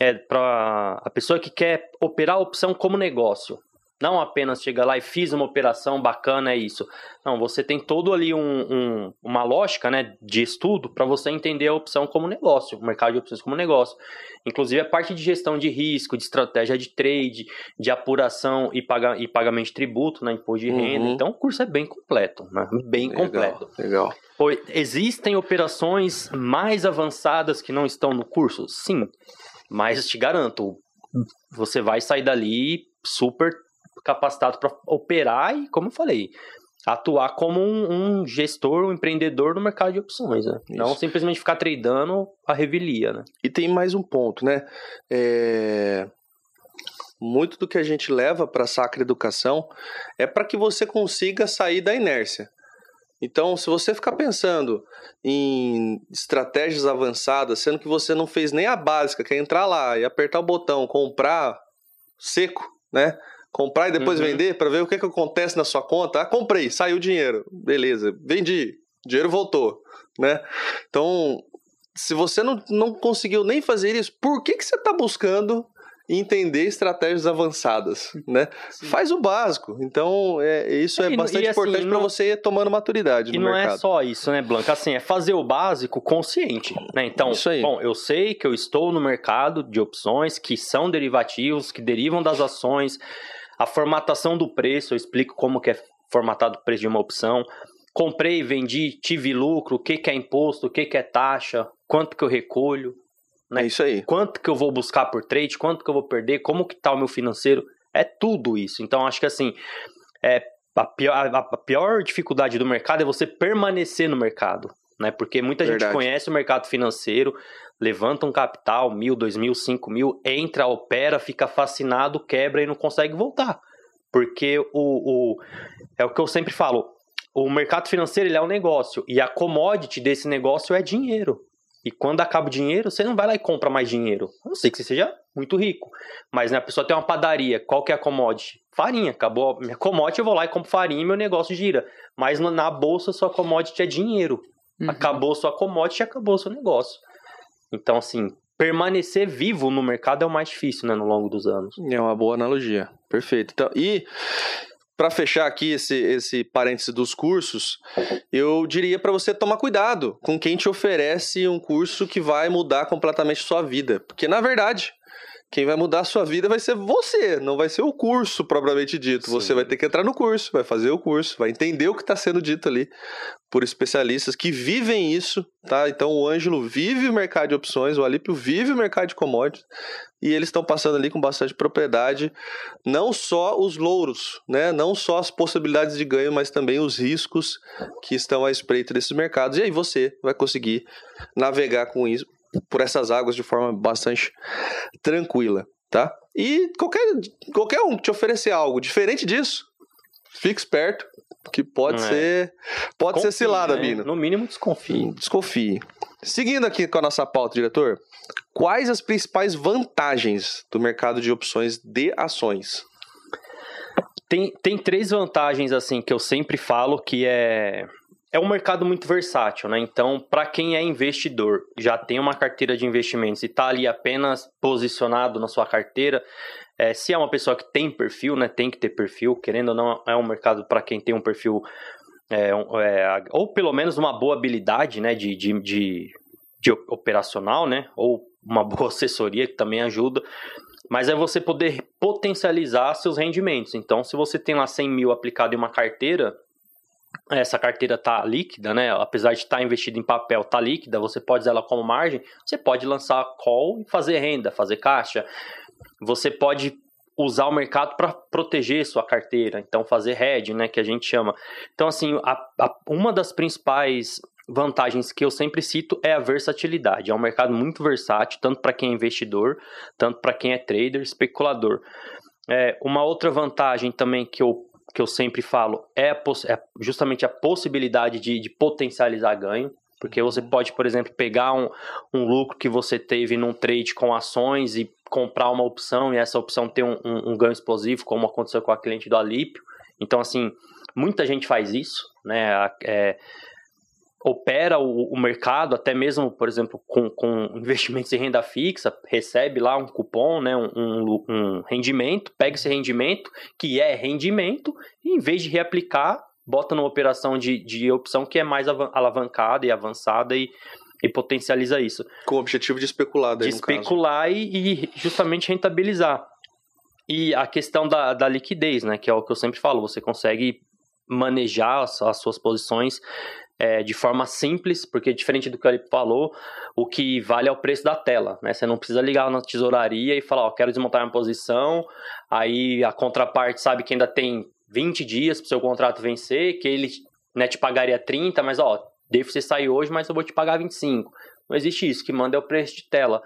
é para a pessoa que quer operar a opção como negócio. Não apenas chegar lá e fiz uma operação bacana, é isso. Não, você tem todo ali um, um uma lógica né, de estudo para você entender a opção como negócio, o mercado de opções como negócio. Inclusive a parte de gestão de risco, de estratégia de trade, de apuração e, paga, e pagamento de tributo, né, imposto de renda. Uhum. Então o curso é bem completo, né, bem legal, completo. Legal. Existem operações mais avançadas que não estão no curso? Sim. Mas te garanto, você vai sair dali super capacitado para operar e, como eu falei, atuar como um, um, gestor, um empreendedor no mercado de opções, né? Não simplesmente ficar tradando a revelia, né? E tem mais um ponto, né? É... Muito do que a gente leva para a Sacra Educação é para que você consiga sair da inércia. Então, se você ficar pensando em estratégias avançadas, sendo que você não fez nem a básica, que é entrar lá e apertar o botão, comprar seco, né? Comprar e depois uhum. vender para ver o que, que acontece na sua conta. Ah, comprei, saiu o dinheiro. Beleza, vendi, dinheiro voltou, né? Então, se você não, não conseguiu nem fazer isso, por que, que você está buscando entender estratégias avançadas, né? Sim. Faz o básico. Então, é, isso é, bastante assim, importante para você ir tomando maturidade e no mercado. E não é só isso, né, Blanca? Assim, é fazer o básico consciente, né? Então, bom, eu sei que eu estou no mercado de opções que são derivativos, que derivam das ações, a formatação do preço, eu explico como que é formatado o preço de uma opção. Comprei, vendi, tive lucro, o que, que é imposto, o que, que é taxa, quanto que eu recolho? É isso aí. Quanto que eu vou buscar por trade, quanto que eu vou perder, como que tá o meu financeiro, é tudo isso. Então acho que assim, é, a, pior, a pior dificuldade do mercado é você permanecer no mercado, né? Porque muita Verdade. gente conhece o mercado financeiro, levanta um capital, mil, dois mil, cinco mil, entra, opera, fica fascinado, quebra e não consegue voltar. Porque o, o é o que eu sempre falo, o mercado financeiro ele é um negócio e a commodity desse negócio é dinheiro. E quando acaba o dinheiro, você não vai lá e compra mais dinheiro. A não sei que você seja muito rico. Mas né, a pessoa tem uma padaria, qual que é a commodity? Farinha, acabou. Minha commodity, eu vou lá e compro farinha e meu negócio gira. Mas na bolsa, sua commodity é dinheiro. Uhum. Acabou sua commodity, acabou seu negócio. Então, assim, permanecer vivo no mercado é o mais difícil, né, no longo dos anos. É uma boa analogia. Perfeito. Então, e para fechar aqui esse, esse parêntese dos cursos, eu diria para você tomar cuidado com quem te oferece um curso que vai mudar completamente sua vida. Porque, na verdade, quem vai mudar a sua vida vai ser você, não vai ser o curso propriamente dito. Sim. Você vai ter que entrar no curso, vai fazer o curso, vai entender o que está sendo dito ali por especialistas que vivem isso, tá? Então o Ângelo vive o mercado de opções, o Alípio vive o mercado de commodities e eles estão passando ali com bastante propriedade, não só os louros, né? Não só as possibilidades de ganho, mas também os riscos que estão à espreita desses mercados. E aí você vai conseguir navegar com isso por essas águas de forma bastante tranquila, tá? E qualquer, qualquer um que te oferecer algo diferente disso, fique esperto, que pode é. ser pode Confie, ser cilada, né? Bino. No mínimo desconfie. Desconfie. Seguindo aqui com a nossa pauta, diretor, quais as principais vantagens do mercado de opções de ações? Tem, tem três vantagens assim que eu sempre falo que é é um mercado muito versátil, né? Então, para quem é investidor, já tem uma carteira de investimentos e está ali apenas posicionado na sua carteira, é, se é uma pessoa que tem perfil, né? Tem que ter perfil, querendo ou não, é um mercado para quem tem um perfil é, é, ou pelo menos uma boa habilidade, né? De, de, de, de operacional, né? Ou uma boa assessoria que também ajuda mas é você poder potencializar seus rendimentos. Então, se você tem lá 100 mil aplicado em uma carteira, essa carteira está líquida, né? Apesar de estar tá investida em papel, está líquida, você pode usar ela como margem, você pode lançar call e fazer renda, fazer caixa. Você pode usar o mercado para proteger sua carteira, então fazer hedge, né, que a gente chama. Então, assim, a, a, uma das principais vantagens que eu sempre cito é a versatilidade. É um mercado muito versátil, tanto para quem é investidor, tanto para quem é trader, especulador. É, uma outra vantagem também que eu, que eu sempre falo é, é justamente a possibilidade de, de potencializar ganho. Porque você pode, por exemplo, pegar um, um lucro que você teve num trade com ações e comprar uma opção e essa opção ter um, um, um ganho explosivo, como aconteceu com a cliente do Alípio. Então, assim, muita gente faz isso, né? É, opera o, o, mercado, até mesmo, por exemplo, com, com investimentos em renda fixa, recebe lá um cupom, né, um, um, um rendimento, pega esse rendimento, que é rendimento, e em vez de reaplicar, bota numa operação de, de opção que é mais alavancada e avançada e, e potencializa isso. Com o objetivo de especular, daí, De especular e, e, justamente rentabilizar. E a questão da, da liquidez, né? Que é o que eu sempre falo, você consegue manejar as, as suas posições é, de forma simples, porque diferente do que ele falou, o que vale é o preço da tela, né? Você não precisa ligar na tesouraria e falar, ó, quero desmontar minha posição, aí a contraparte sabe que ainda tem 20 dias para o seu contrato vencer, que ele né, te pagaria 30, mas ó, devo você sair hoje, mas eu vou te pagar 25. Não existe isso, que manda é o preço de tela.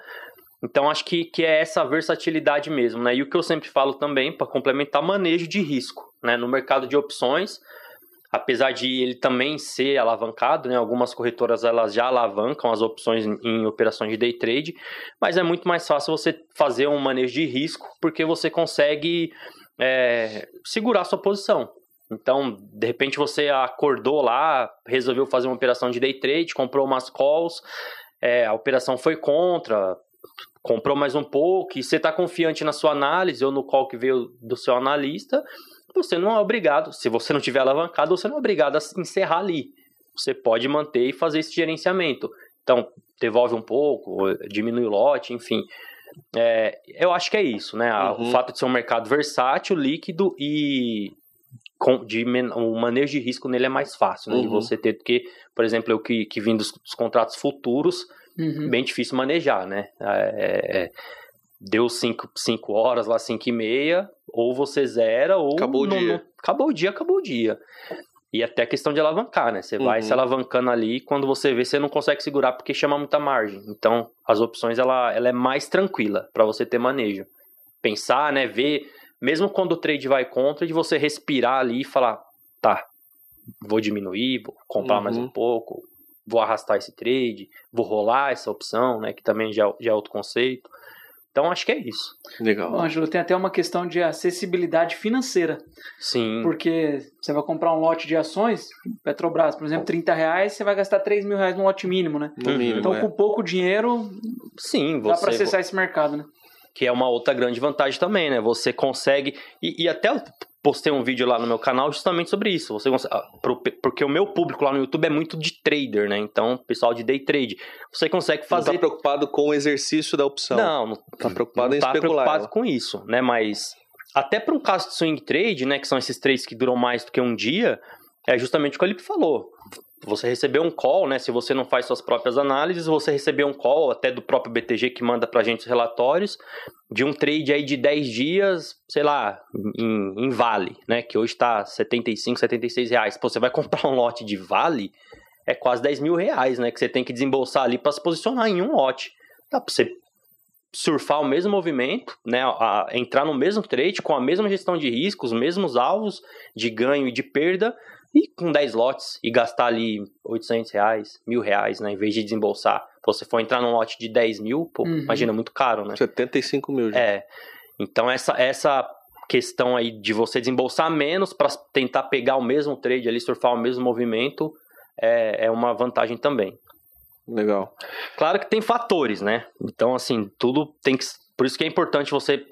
Então acho que, que é essa versatilidade mesmo, né? E o que eu sempre falo também, para complementar, manejo de risco, né? No mercado de opções, apesar de ele também ser alavancado, né? Algumas corretoras elas já alavancam as opções em, operações de day trade, mas é muito mais fácil você fazer um manejo de risco, porque você consegue é, segurar sua posição. Então, de repente você acordou lá, resolveu fazer uma operação de day trade, comprou umas calls, é, a operação foi contra, comprou mais um pouco, e você está confiante na sua análise ou no call que veio do seu analista, você não é obrigado, se você não tiver alavancado, você não é obrigado a encerrar ali. Você pode manter e fazer esse gerenciamento. Então, devolve um pouco, diminui o lote, enfim. É, eu acho que é isso, né? Uhum. O fato de ser um mercado versátil, líquido e com, de, o manejo de risco nele é mais fácil né, uhum. de você ter do que, por exemplo, eu que, que vim dos, dos contratos futuros, uhum. bem difícil manejar, né? É, é, deu 5 horas lá, 5 e meia, ou você zera, ou. Acabou não, o dia. Não, acabou o dia, acabou o dia. E até a questão de alavancar, né? Você uhum. vai se alavancando ali, quando você vê, você não consegue segurar porque chama muita margem. Então, as opções, ela, ela é mais tranquila para você ter manejo. Pensar, né? Ver, mesmo quando o trade vai contra, de você respirar ali e falar, tá, vou diminuir, vou comprar uhum. mais um uhum. pouco, vou arrastar esse trade, vou rolar essa opção, né? Que também já, já é outro conceito. Então acho que é isso. Legal. Bom, Ângelo, tem até uma questão de acessibilidade financeira. Sim. Porque você vai comprar um lote de ações, Petrobras, por exemplo, 30 reais, você vai gastar 3 mil reais no lote mínimo, né? No mínimo, então, é. com pouco dinheiro, Sim, dá para acessar esse mercado, né? Que é uma outra grande vantagem também, né? Você consegue. E, e até postei um vídeo lá no meu canal justamente sobre isso. Você ah, porque o meu público lá no YouTube é muito de trader, né? Então, pessoal de day trade. Você consegue fazer. Não tá preocupado com o exercício da opção. Não, não tá preocupado não em tá especular. preocupado com isso, né? Mas até para um caso de swing trade, né? Que são esses trades que duram mais do que um dia, é justamente o que o Felipe falou você receber um call, né? Se você não faz suas próprias análises, você receber um call até do próprio BTG que manda pra gente os relatórios de um trade aí de 10 dias, sei lá, em, em Vale, né? Que hoje está 75, 76 reais. Pô, você vai comprar um lote de Vale, é quase 10 mil reais, né? Que você tem que desembolsar ali para se posicionar em um lote. Dá pra você surfar o mesmo movimento, né, a, entrar no mesmo trade com a mesma gestão de risco, os mesmos alvos de ganho e de perda, e com 10 lotes e gastar ali 800 reais, mil reais, né? Em vez de desembolsar. Se você for entrar num lote de 10 mil, pô, uhum. imagina, muito caro, né? 75 mil já. É. Então essa, essa questão aí de você desembolsar menos para tentar pegar o mesmo trade ali, surfar o mesmo movimento, é, é uma vantagem também. Legal. Claro que tem fatores, né? Então, assim, tudo tem que. Por isso que é importante você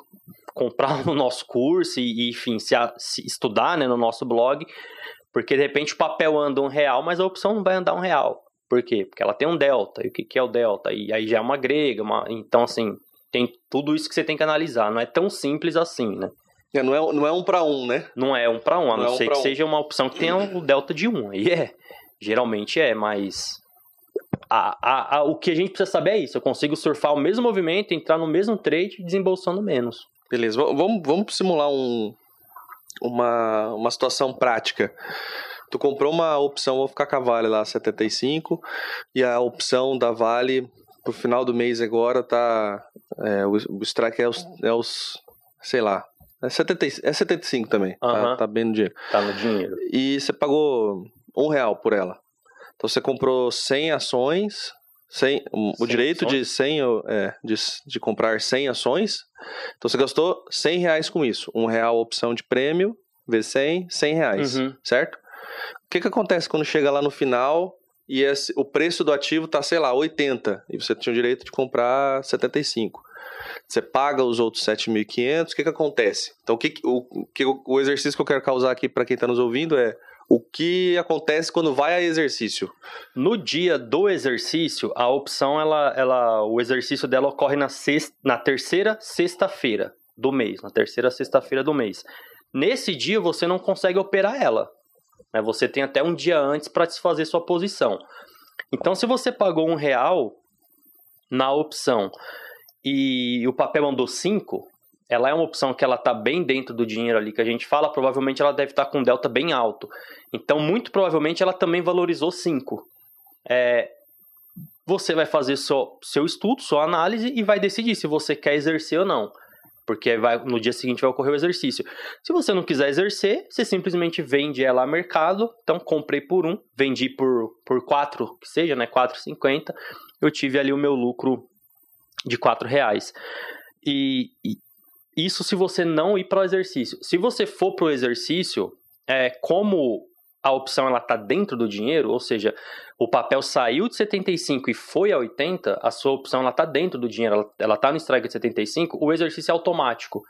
comprar o nosso curso e, enfim, se, a, se estudar né, no nosso blog, porque de repente o papel anda um real, mas a opção não vai andar um real. Por quê? Porque ela tem um delta. E o que, é o delta? E aí já é uma grega. Uma... Então, assim, tem tudo isso que você tem que analisar. Não é tão simples assim, né? É, não, é, não é um para um, né? Não é um para um, a não, não é um ser que um. seja uma opção que tenha o um delta de um. Aí é. Geralmente é, mas. A, a, a, o que a gente precisa saber é isso. Eu consigo surfar o mesmo movimento, entrar no mesmo trade desembolsando menos. Beleza, vamos, vamos simular um, uma, uma situação prática. tu comprou uma opção, vou ficar com a Vale lá, 75, e a opção da Vale pro final do mês agora tá. É, o, o strike é os, é os. sei lá. É, 70, é 75 também. Tá, Aham. tá bem no dinheiro. Tá no dinheiro. E você pagou um real por ela. Então você comprou 100 ações. 100, um, o 100 direito de 100 é, de, de comprar 100 ações. Então você gastou 100 reais com isso. Um real opção de prêmio, vezes 100, 100 reais. Uhum. Certo? O que, que acontece quando chega lá no final e esse- o preço do ativo tá, sei lá, 80 e você tinha o direito de comprar 75? Você paga os outros 7.500, o que, que acontece? Então, o, que, o, o exercício que eu quero causar aqui para quem está nos ouvindo é o que acontece quando vai a exercício. No dia do exercício, a opção, ela, ela, o exercício dela ocorre na, sexta, na terceira sexta-feira do mês. Na terceira sexta-feira do mês. Nesse dia, você não consegue operar ela. né? Você tem até um dia antes para desfazer sua posição. Então, se você pagou um real na opção e o papel mandou 5, ela é uma opção que ela tá bem dentro do dinheiro ali que a gente fala, provavelmente ela deve estar com um delta bem alto. Então, muito provavelmente ela também valorizou 5. É, você vai fazer seu, seu estudo, sua análise e vai decidir se você quer exercer ou não. Porque vai, no dia seguinte vai ocorrer o exercício. Se você não quiser exercer, você simplesmente vende ela a mercado. Então, comprei por um, vendi por, por quatro, que seja, né? 4,50. Eu tive ali o meu lucro de 4 reais. E, e isso se você não ir para o exercício. Se você for para o exercício, é, como a opção ela está dentro do dinheiro, ou seja, o papel saiu de 75 e foi a 80, a sua opção está dentro do dinheiro, ela, ela tá no strike de 75, o exercício é automático.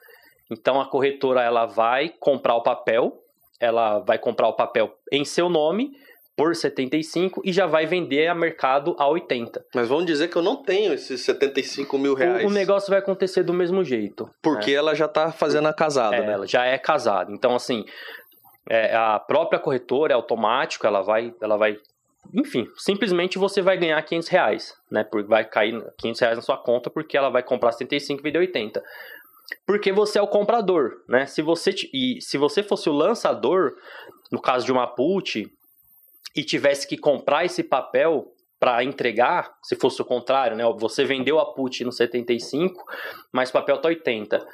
Então a corretora ela vai comprar o papel, ela vai comprar o papel em seu nome por 75 e já vai vender a mercado a 80. Mas vamos dizer que eu não tenho esses 75 mil reais. O, o negócio vai acontecer do mesmo jeito. Porque ela já tá fazendo a casada, É, né? ela já é casada. Então, assim, é, a própria corretora é automático, ela vai, ela vai, enfim, simplesmente você vai ganhar 500 reais, né? Porque vai cair 500 reais na sua conta porque ela vai comprar 75 e vender 80. Porque você é o comprador, né? Se você e se você fosse o lançador, no caso de uma put, e tivesse que comprar esse papel para entregar, se fosse o contrário, né? Você vendeu a put no 75, mas o papel tá 80.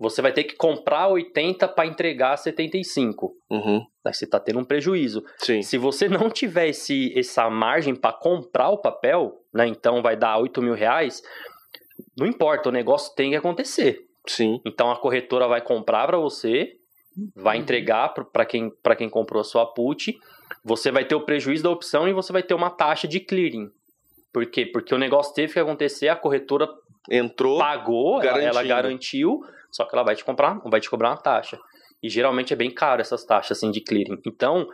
Você vai ter que comprar 80 para entregar 75. Uhum. Aí você tá tendo um prejuízo. Sim. Se você não tiver esse, essa margem para comprar o papel, né? Então vai dar 8 mil reais. Não importa, o negócio tem que acontecer. Sim. Então a corretora vai comprar para você, vai Uhum. entregar para quem, pra quem comprou a sua put. Você vai ter o prejuízo da opção e você vai ter uma taxa de clearing. Por quê? Porque o negócio teve que acontecer, a corretora Entrou. pagou, ela, ela garantindo. garantiu, só que ela vai te comprar, vai te cobrar uma taxa. E geralmente é bem caro essas taxas assim de clearing. Então,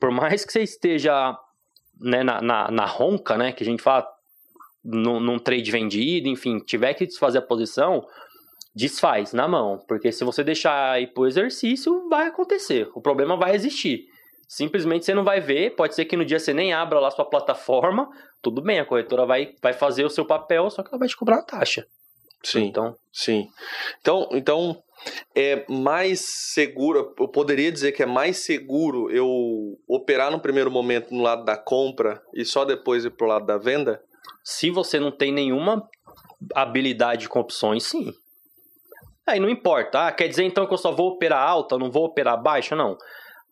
por mais que você esteja né, na, na, na ronca, né, que a gente fala, num, num trade vendido, enfim, tiver que desfazer a posição, desfaz na mão. Porque se você deixar ir pro exercício, vai acontecer. O problema vai existir. Simplesmente você não vai ver, pode ser que no dia você nem abra lá sua plataforma, tudo bem, a corretora vai, vai fazer o seu papel, só que ela vai te cobrar uma taxa. Sim. Então, Sim. Então, então é mais seguro, eu poderia dizer que é mais seguro eu operar no primeiro momento no lado da compra e só depois ir pro lado da venda? se você não tem nenhuma habilidade com opções, sim. Aí não importa. Ah, quer dizer então que eu só vou operar alta, não vou operar baixa? Não.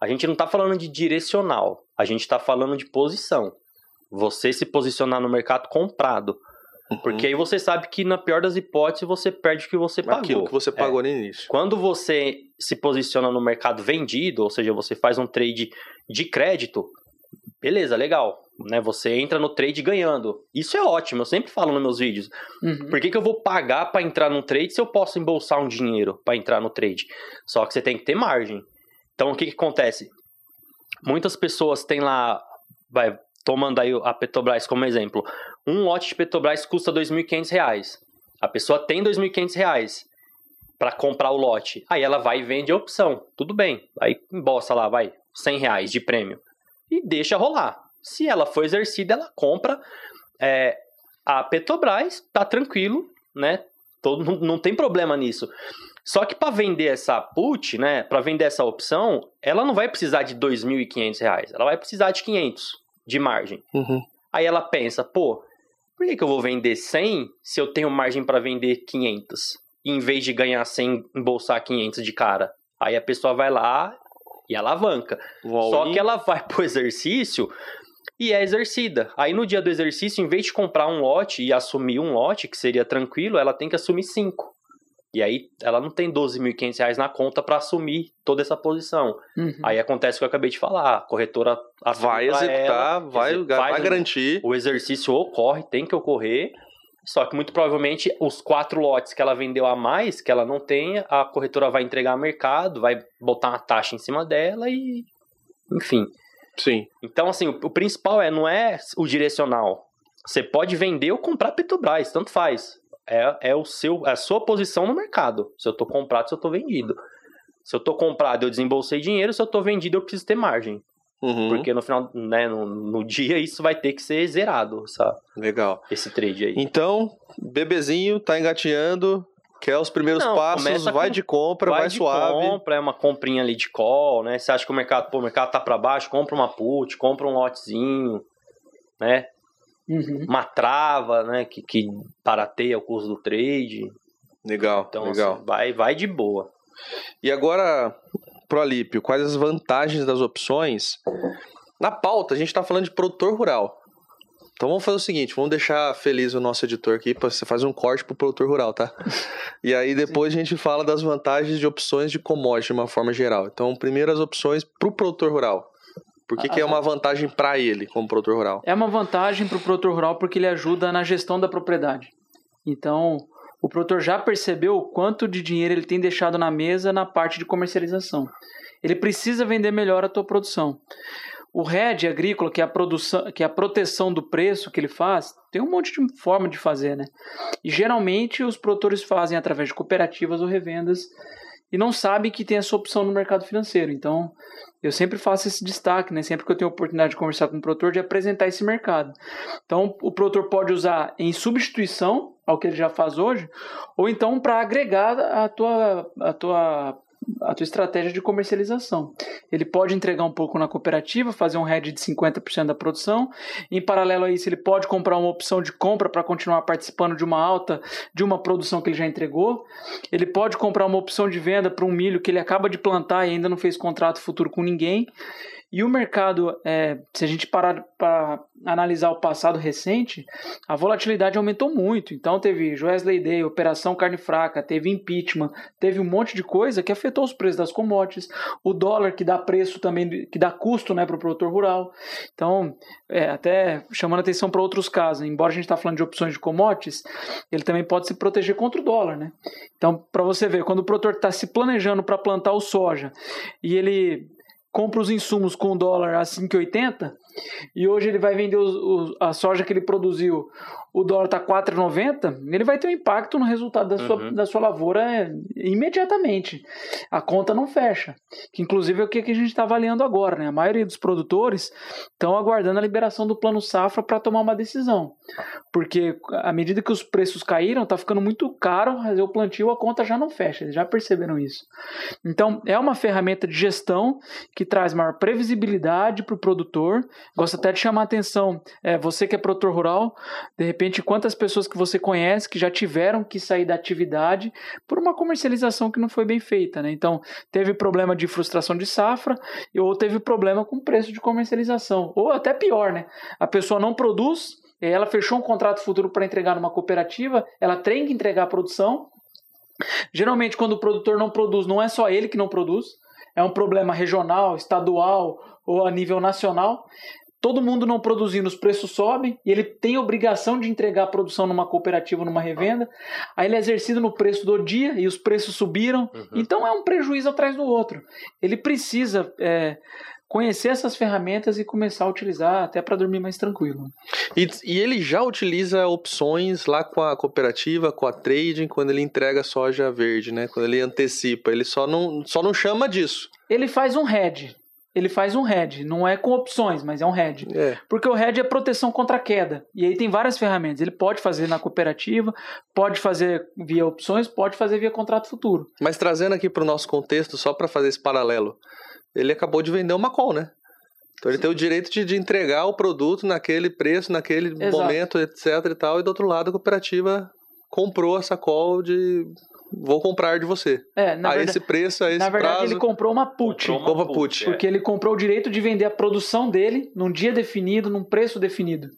A gente não tá falando de direcional. A gente tá falando de posição. Você se posicionar no mercado comprado. Porque aí você sabe que, na pior das hipóteses, você perde o que você pagou. Aquilo que você pagou no início. Quando você se posiciona no mercado vendido, ou seja, você faz um trade de crédito, beleza, legal. Né? Você entra no trade ganhando. Isso é ótimo, eu sempre falo nos meus vídeos. Uhum. Por que, que eu vou pagar para entrar num trade se eu posso embolsar um dinheiro para entrar no trade? Só que você tem que ter margem. Então o que, que acontece? Muitas pessoas têm lá, vai, tomando aí a Petrobras como exemplo, um lote de Petrobras custa R$ 2.500. A pessoa tem R$ 2.500 para comprar o lote. Aí ela vai e vende a opção. Tudo bem. Aí embolsa lá, vai, 100 reais de prêmio. E deixa rolar. Se ela for exercida, ela compra é, a Petrobras, tá tranquilo, né? Todo, não, não tem problema nisso. Só que para vender essa put, né, para vender essa opção, ela não vai precisar de R$ 2.500, ela vai precisar de 500 de margem. Uhum. Aí ela pensa, pô, por que, que eu vou vender 100 se eu tenho margem para vender 500? Em vez de ganhar 100, embolsar 500 de cara. Aí a pessoa vai lá e alavanca. Só que ela vai pro exercício e é exercida. Aí no dia do exercício, em vez de comprar um lote e assumir um lote, que seria tranquilo, ela tem que assumir cinco. E aí ela não tem 12.500 reais na conta para assumir toda essa posição. Uhum. Aí acontece o que eu acabei de falar. A corretora vai executar, ela, vai, vai garantir. O exercício ocorre, tem que ocorrer. Só que muito provavelmente os quatro lotes que ela vendeu a mais, que ela não tenha, a corretora vai entregar ao mercado, vai botar uma taxa em cima dela e. Enfim. Sim. Então, assim, o, o principal é não é o direcional. Você pode vender ou comprar Petrobras, tanto faz. É, é, o seu, é a sua posição no mercado. Se eu tô comprado, se eu tô vendido. Se eu tô comprado, eu desembolsei dinheiro. Se eu tô vendido, eu preciso ter margem. Uhum. Porque no final, né, no, no, dia, isso vai ter que ser zerado, sabe? Legal. Esse trade aí. Então, bebezinho, tá engateando, quer os primeiros Não, passos, vai com, de compra, vai, vai de suave. compra, é uma comprinha ali de call, né? Você acha que o mercado, pô, o mercado tá para baixo, compra uma put, compra um lotezinho, né? Uhum. Uma trava, né? Que, que barateia o custo do trade. Legal, então, legal. Assim, vai, vai de boa. E agora, pro Alípio, quais as vantagens das opções? Na pauta, a gente está falando de produtor rural. Então vamos fazer o seguinte, vamos deixar feliz o nosso editor aqui para você fazer um corte pro produtor rural, tá? E aí depois Sim. a gente fala das vantagens de opções de commodity de uma forma geral. Então, primeiro as opções pro produtor rural. Por que, que é uma vantagem para ele como produtor rural? É uma vantagem para o produtor rural porque ele ajuda na gestão da propriedade. Então, o produtor já percebeu o quanto de dinheiro ele tem deixado na mesa na parte de comercialização. Ele precisa vender melhor a tua produção. O RED agrícola, que é a produção, que é a proteção do preço que ele faz, tem um monte de forma de fazer, né? E geralmente os produtores fazem através de cooperativas ou revendas e não sabem que tem essa opção no mercado financeiro. Então, eu sempre faço esse destaque, né? Sempre que eu tenho oportunidade de conversar com o produtor, de apresentar esse mercado. Então, o produtor pode usar em substituição ao que ele já faz hoje, ou então para agregar a tua, a tua a tua estratégia de comercialização. Ele pode entregar um pouco na cooperativa, fazer um hedge de 50% da produção. Em paralelo a isso, ele pode comprar uma opção de compra para continuar participando de uma alta de uma produção que ele já entregou. Ele pode comprar uma opção de venda para um milho que ele acaba de plantar e ainda não fez contrato futuro com ninguém. E o mercado, é, se a gente parar para analisar o passado recente, a volatilidade aumentou muito. Então teve Joesley Day, Operação Carne Fraca, teve impeachment, teve um monte de coisa que afetou os preços das commodities, o dólar que dá preço também, que dá custo né, para o produtor rural. Então, é, até chamando atenção para outros casos, embora a gente está falando de opções de commodities, ele também pode se proteger contra o dólar. Né? Então, para você ver, quando o produtor está se planejando para plantar o soja e ele compra os insumos com dólar a 5,80 e hoje ele vai vender os, os, a soja que ele produziu, o dólar está 4,90, ele vai ter um impacto no resultado da, sua, uhum. da sua lavoura é, imediatamente. A conta não fecha. Que inclusive é o que, que a gente está avaliando agora. Né? A maioria dos produtores estão aguardando a liberação do plano safra para tomar uma decisão. Porque à medida que os preços caíram, está ficando muito caro fazer o plantio, a conta já não fecha. Eles já perceberam isso. Então, é uma ferramenta de gestão que traz maior previsibilidade para o produtor Gosto até de chamar a atenção, é, você que é produtor rural, de repente, quantas pessoas que você conhece que já tiveram que sair da atividade por uma comercialização que não foi bem feita, né? Então, teve problema de frustração de safra ou teve problema com preço de comercialização, ou até pior, né? A pessoa não produz, ela fechou um contrato futuro para entregar numa cooperativa, ela tem que entregar a produção. Geralmente, quando o produtor não produz, não é só ele que não produz, é um problema regional, estadual ou a nível nacional. Todo mundo não produzindo, os preços sobem e ele tem obrigação de entregar a produção numa cooperativa, numa revenda. Aí ele é exercido no preço do dia e os preços subiram. Uhum. Então é um prejuízo atrás do outro. Ele precisa é, conhecer essas ferramentas e começar a utilizar até para dormir mais tranquilo. E, e, ele já utiliza opções lá com a cooperativa, com a trading, quando ele entrega soja verde, né? Quando ele antecipa, ele só não, só não chama disso. Ele faz um hedge. ele faz um hedge. Não é com opções, mas é um hedge. É. Porque o hedge é proteção contra queda. E aí tem várias ferramentas. Ele pode fazer na cooperativa, pode fazer via opções, pode fazer via contrato futuro. Mas trazendo aqui para o nosso contexto, só para fazer esse paralelo, ele acabou de vender uma call, né? Então ele tem o direito de, de entregar o produto naquele preço, naquele Exato. momento, etc e tal. E do outro lado, a cooperativa comprou essa call de vou comprar de você. É, na a verdade, esse preço, a esse na verdade prazo. ele comprou uma put. Comprou uma Compra put, é. Porque ele comprou o direito de vender a produção dele num dia definido, num preço definido,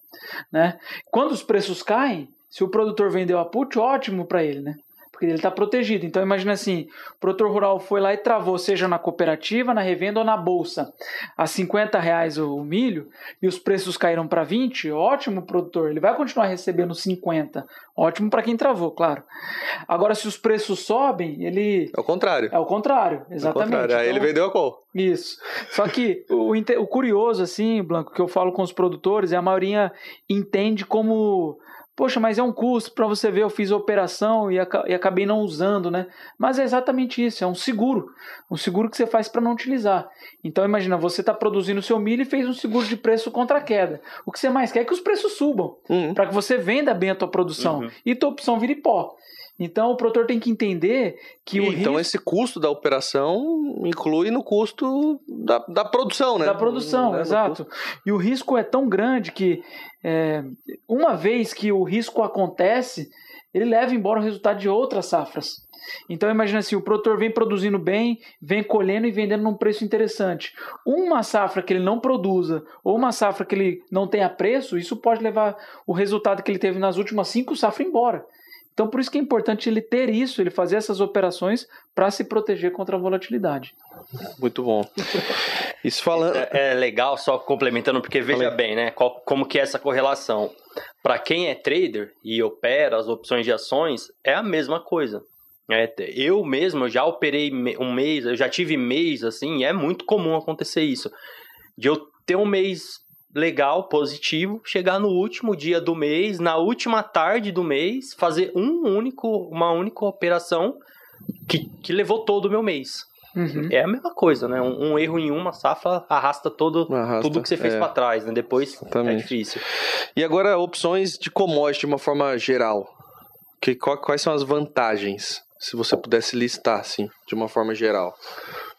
né? Quando os preços caem, se o produtor vendeu a put, ótimo para ele, né? Porque ele está protegido. Então imagina assim, o produtor rural foi lá e travou, seja na cooperativa, na revenda ou na bolsa, a 50 reais o milho e os preços caíram para 20, ótimo produtor, ele vai continuar recebendo 50, ótimo para quem travou, claro. Agora se os preços sobem, ele É o contrário. é o contrário, É o exatamente. contrário. Aí Então- ele vendeu a call. isso. Só que o, o curioso, assim, Blanco, que eu falo com os produtores, é a maioria entende como. Poxa, mas é um custo para você ver, eu fiz a operação e, aca- e acabei não usando, né? Mas é exatamente isso, é um seguro. Um seguro que você faz para não utilizar. Então imagina, você está produzindo o seu milho e fez um seguro de preço contra a queda. O que você mais quer é que os preços subam, Uhum. para que você venda bem a tua produção Uhum. e tua opção vire pó. Então o produtor tem que entender que o então risco esse custo da operação inclui no custo da, da produção, né? Da produção, Né? Exato. E o risco é tão grande que, é, uma vez que o risco acontece, ele leva embora o resultado de outras safras. Então imagina assim, o produtor vem produzindo bem, vem colhendo e vendendo num preço interessante. Uma safra que ele não produza ou uma safra que ele não tenha preço, isso pode levar o resultado que ele teve nas últimas cinco safras embora. Então por isso que é importante ele ter isso, ele fazer essas operações para se proteger contra a volatilidade. Muito bom. Isso falando. É, é legal, só complementando, porque veja Falei. bem, né? qual- como que é essa correlação. Para quem é trader e opera as opções de ações, é a mesma coisa. É, eu mesmo eu já operei um mês, eu já tive mês assim, e é muito comum acontecer isso. De eu ter um mês legal, positivo, chegar no último dia do mês, na última tarde do mês, fazer um único, uma única operação que, que levou todo o meu mês. Uhum. É a mesma coisa, né? Um, um erro em uma safra arrasta todo Arrasta, tudo que você fez é. pra trás, né? Depois é Exatamente. difícil. E agora, opções de commodity de uma forma geral. Que, qual- quais são as vantagens? Se você pudesse listar, assim, de uma forma geral.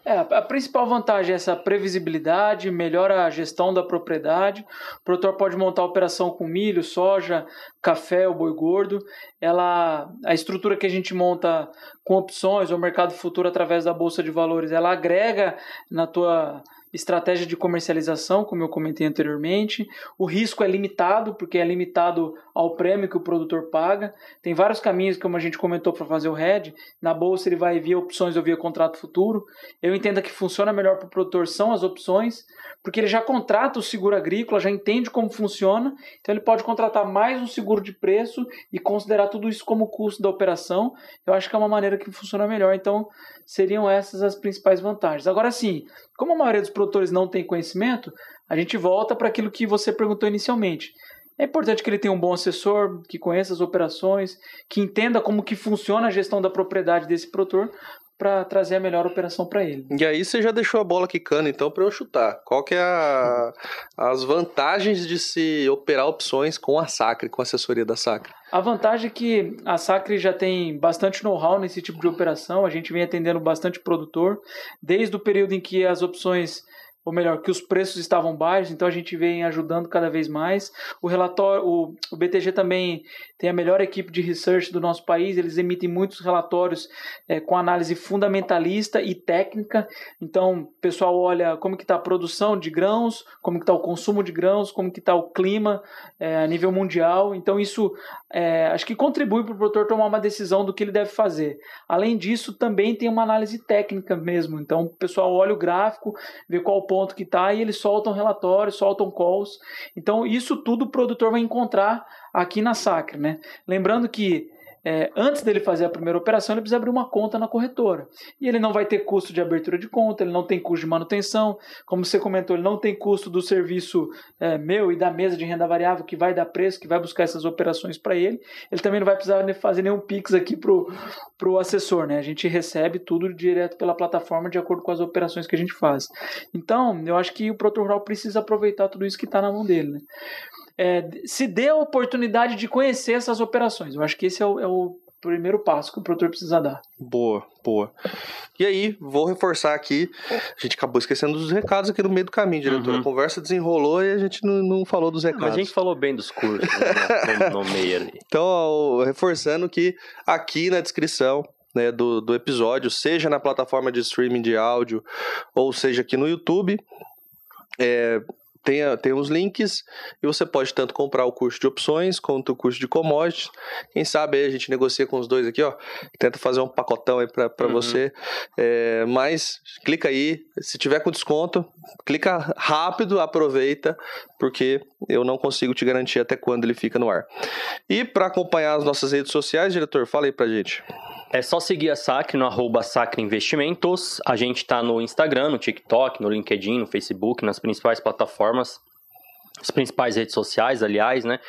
É, a principal vantagem é essa previsibilidade, melhora a gestão da propriedade. O produtor pode montar operação com milho, soja, café ou boi gordo. Ela, a estrutura que a gente monta com opções ou mercado futuro através da bolsa de valores, ela agrega na tua estratégia de comercialização, como eu comentei anteriormente. O risco é limitado, porque é limitado ao prêmio que o produtor paga. Tem vários caminhos, como a gente comentou, para fazer o hedge. Na bolsa ele vai via opções ou via contrato futuro. Eu entendo que funciona melhor para o produtor são as opções, porque ele já contrata o seguro agrícola, já entende como funciona, então ele pode contratar mais um seguro de preço e considerar tudo isso como custo da operação. Eu acho que é uma maneira que funciona melhor. Então, seriam essas as principais vantagens. Agora sim, como a maioria dos produtores não tem conhecimento, a gente volta para aquilo que você perguntou inicialmente. É importante que ele tenha um bom assessor, que conheça as operações, que entenda como que funciona a gestão da propriedade desse produtor para trazer a melhor operação para ele. E aí você já deixou a bola quicando, então, para eu chutar. Qual que é a, as vantagens de se operar opções com a Sacre, com a assessoria da Sacre? A vantagem é que a Sacre já tem bastante know-how nesse tipo de operação, a gente vem atendendo bastante produtor, desde o período em que as opções, ou melhor, que os preços estavam baixos, então a gente vem ajudando cada vez mais. O relatório, o, o BTG também tem a melhor equipe de research do nosso país, eles emitem muitos relatórios é, com análise fundamentalista e técnica, então o pessoal olha como que está a produção de grãos, como que está o consumo de grãos, como que está o clima é, a nível mundial, então isso é, acho que contribui para o produtor tomar uma decisão do que ele deve fazer. Além disso, também tem uma análise técnica mesmo. Então, o pessoal olha o gráfico, vê qual ponto que está e eles soltam relatórios, soltam calls. Então, isso tudo o produtor vai encontrar aqui na Sacre, né? Lembrando que é, antes dele fazer a primeira operação, ele precisa abrir uma conta na corretora. E ele não vai ter custo de abertura de conta, ele não tem custo de manutenção, como você comentou, ele não tem custo do serviço é, meu e da mesa de renda variável que vai dar preço, que vai buscar essas operações para ele. Ele também não vai precisar fazer nenhum Pix aqui pro, pro assessor, né? A gente recebe tudo direto pela plataforma de acordo com as operações que a gente faz. Então, eu acho que o produtor rural precisa aproveitar tudo isso que está na mão dele, né? É, se dê a oportunidade de conhecer essas operações. Eu acho que esse é o, é o primeiro passo que o produtor precisa dar. Boa, boa. E aí, vou reforçar aqui. A gente acabou esquecendo dos recados aqui no meio do caminho, diretor. Uhum. A conversa desenrolou e a gente não, não falou dos recados. Mas a gente falou bem dos cursos né, no, no meio ali. Então, ó, reforçando que aqui na descrição né, do, do episódio, seja na plataforma de streaming de áudio ou seja aqui no YouTube, é, tem, tem os links e você pode tanto comprar o curso de opções quanto o curso de commodities. Quem sabe aí a gente negocia com os dois aqui, ó. Tenta fazer um pacotão aí para uhum. você. É, mas clica aí, se tiver com desconto, clica rápido, aproveita, porque eu não consigo te garantir até quando ele fica no ar. E para acompanhar as nossas redes sociais, diretor, fala aí pra gente. É só seguir a Sacre no arroba Sacre Investimentos. A gente está no Instagram, no TikTok, no LinkedIn, no Facebook, nas principais plataformas, as principais redes sociais, aliás, né?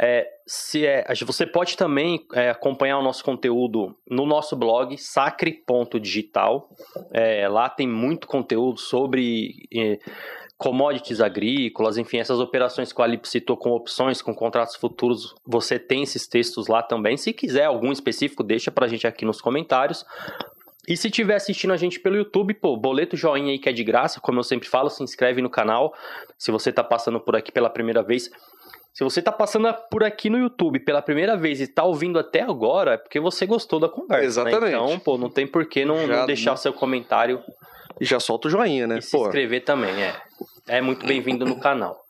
É, se é, você pode também é, acompanhar o nosso conteúdo no nosso blog sacre.digital. É, lá tem muito conteúdo sobre é, commodities agrícolas, enfim, essas operações que o Alip citou com opções, com contratos futuros, você tem esses textos lá também. Se quiser algum específico, deixa pra gente aqui nos comentários. E se estiver assistindo a gente pelo YouTube, pô, boleto joinha aí que é de graça, como eu sempre falo, se inscreve no canal. Se você tá passando por aqui pela primeira vez, se você tá passando por aqui no YouTube pela primeira vez e tá ouvindo até agora, é porque você gostou da conversa. Né? Exatamente. Né? Então, pô, não tem por que não, não deixar o seu comentário já solta o joinha, né? E se inscrever também, é. É muito bem-vindo no canal.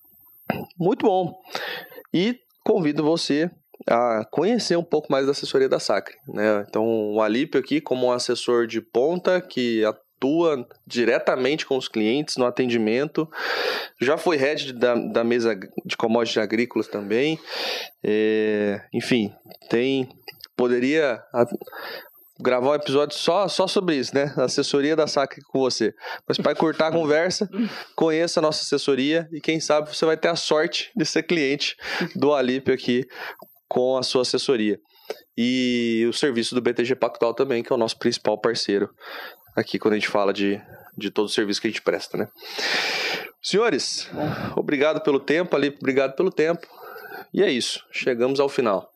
Muito bom. E convido você a conhecer um pouco mais da assessoria da Sacre. Né? Então, o Alípio aqui, como um assessor de ponta que atua diretamente com os clientes no atendimento, já foi head da, da mesa de commodities agrícolas também. É, enfim, tem poderia gravar um episódio só, só sobre isso, né? Assessoria da Sacre com você. Mas para cortar a conversa, conheça a nossa assessoria e quem sabe você vai ter a sorte de ser cliente do Alípio aqui com a sua assessoria. E o serviço do BTG Pactual também, que é o nosso principal parceiro aqui quando a gente fala de, de todo o serviço que a gente presta, né? Senhores, obrigado pelo tempo, ali, obrigado pelo tempo. E é isso, chegamos ao final.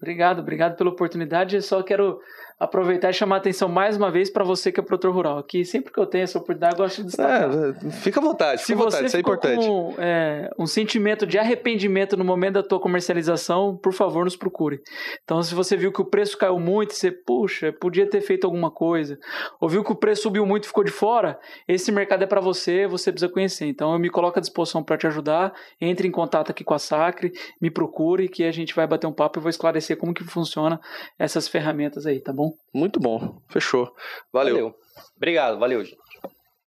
Obrigado, obrigado pela oportunidade. Eu só quero aproveitar e chamar a atenção mais uma vez para você que é produtor rural. Aqui, sempre que eu tenho essa oportunidade, eu gosto de destacar. É, fica à vontade, fica Se à vontade, isso é importante. Com, é, um sentimento de arrependimento no momento da tua comercialização, por favor, nos procure. Então, se você viu que o preço caiu muito, você, puxa, podia ter feito alguma coisa, ou viu que o preço subiu muito e ficou de fora, esse mercado é para você, você precisa conhecer. Então, eu me coloco à disposição para te ajudar. Entre em contato aqui com a Sacre, me procure, que a gente vai bater um papo e vou esclarecer como que funciona essas ferramentas aí, tá bom? Muito bom. Fechou. Valeu. valeu. Obrigado, valeu, gente.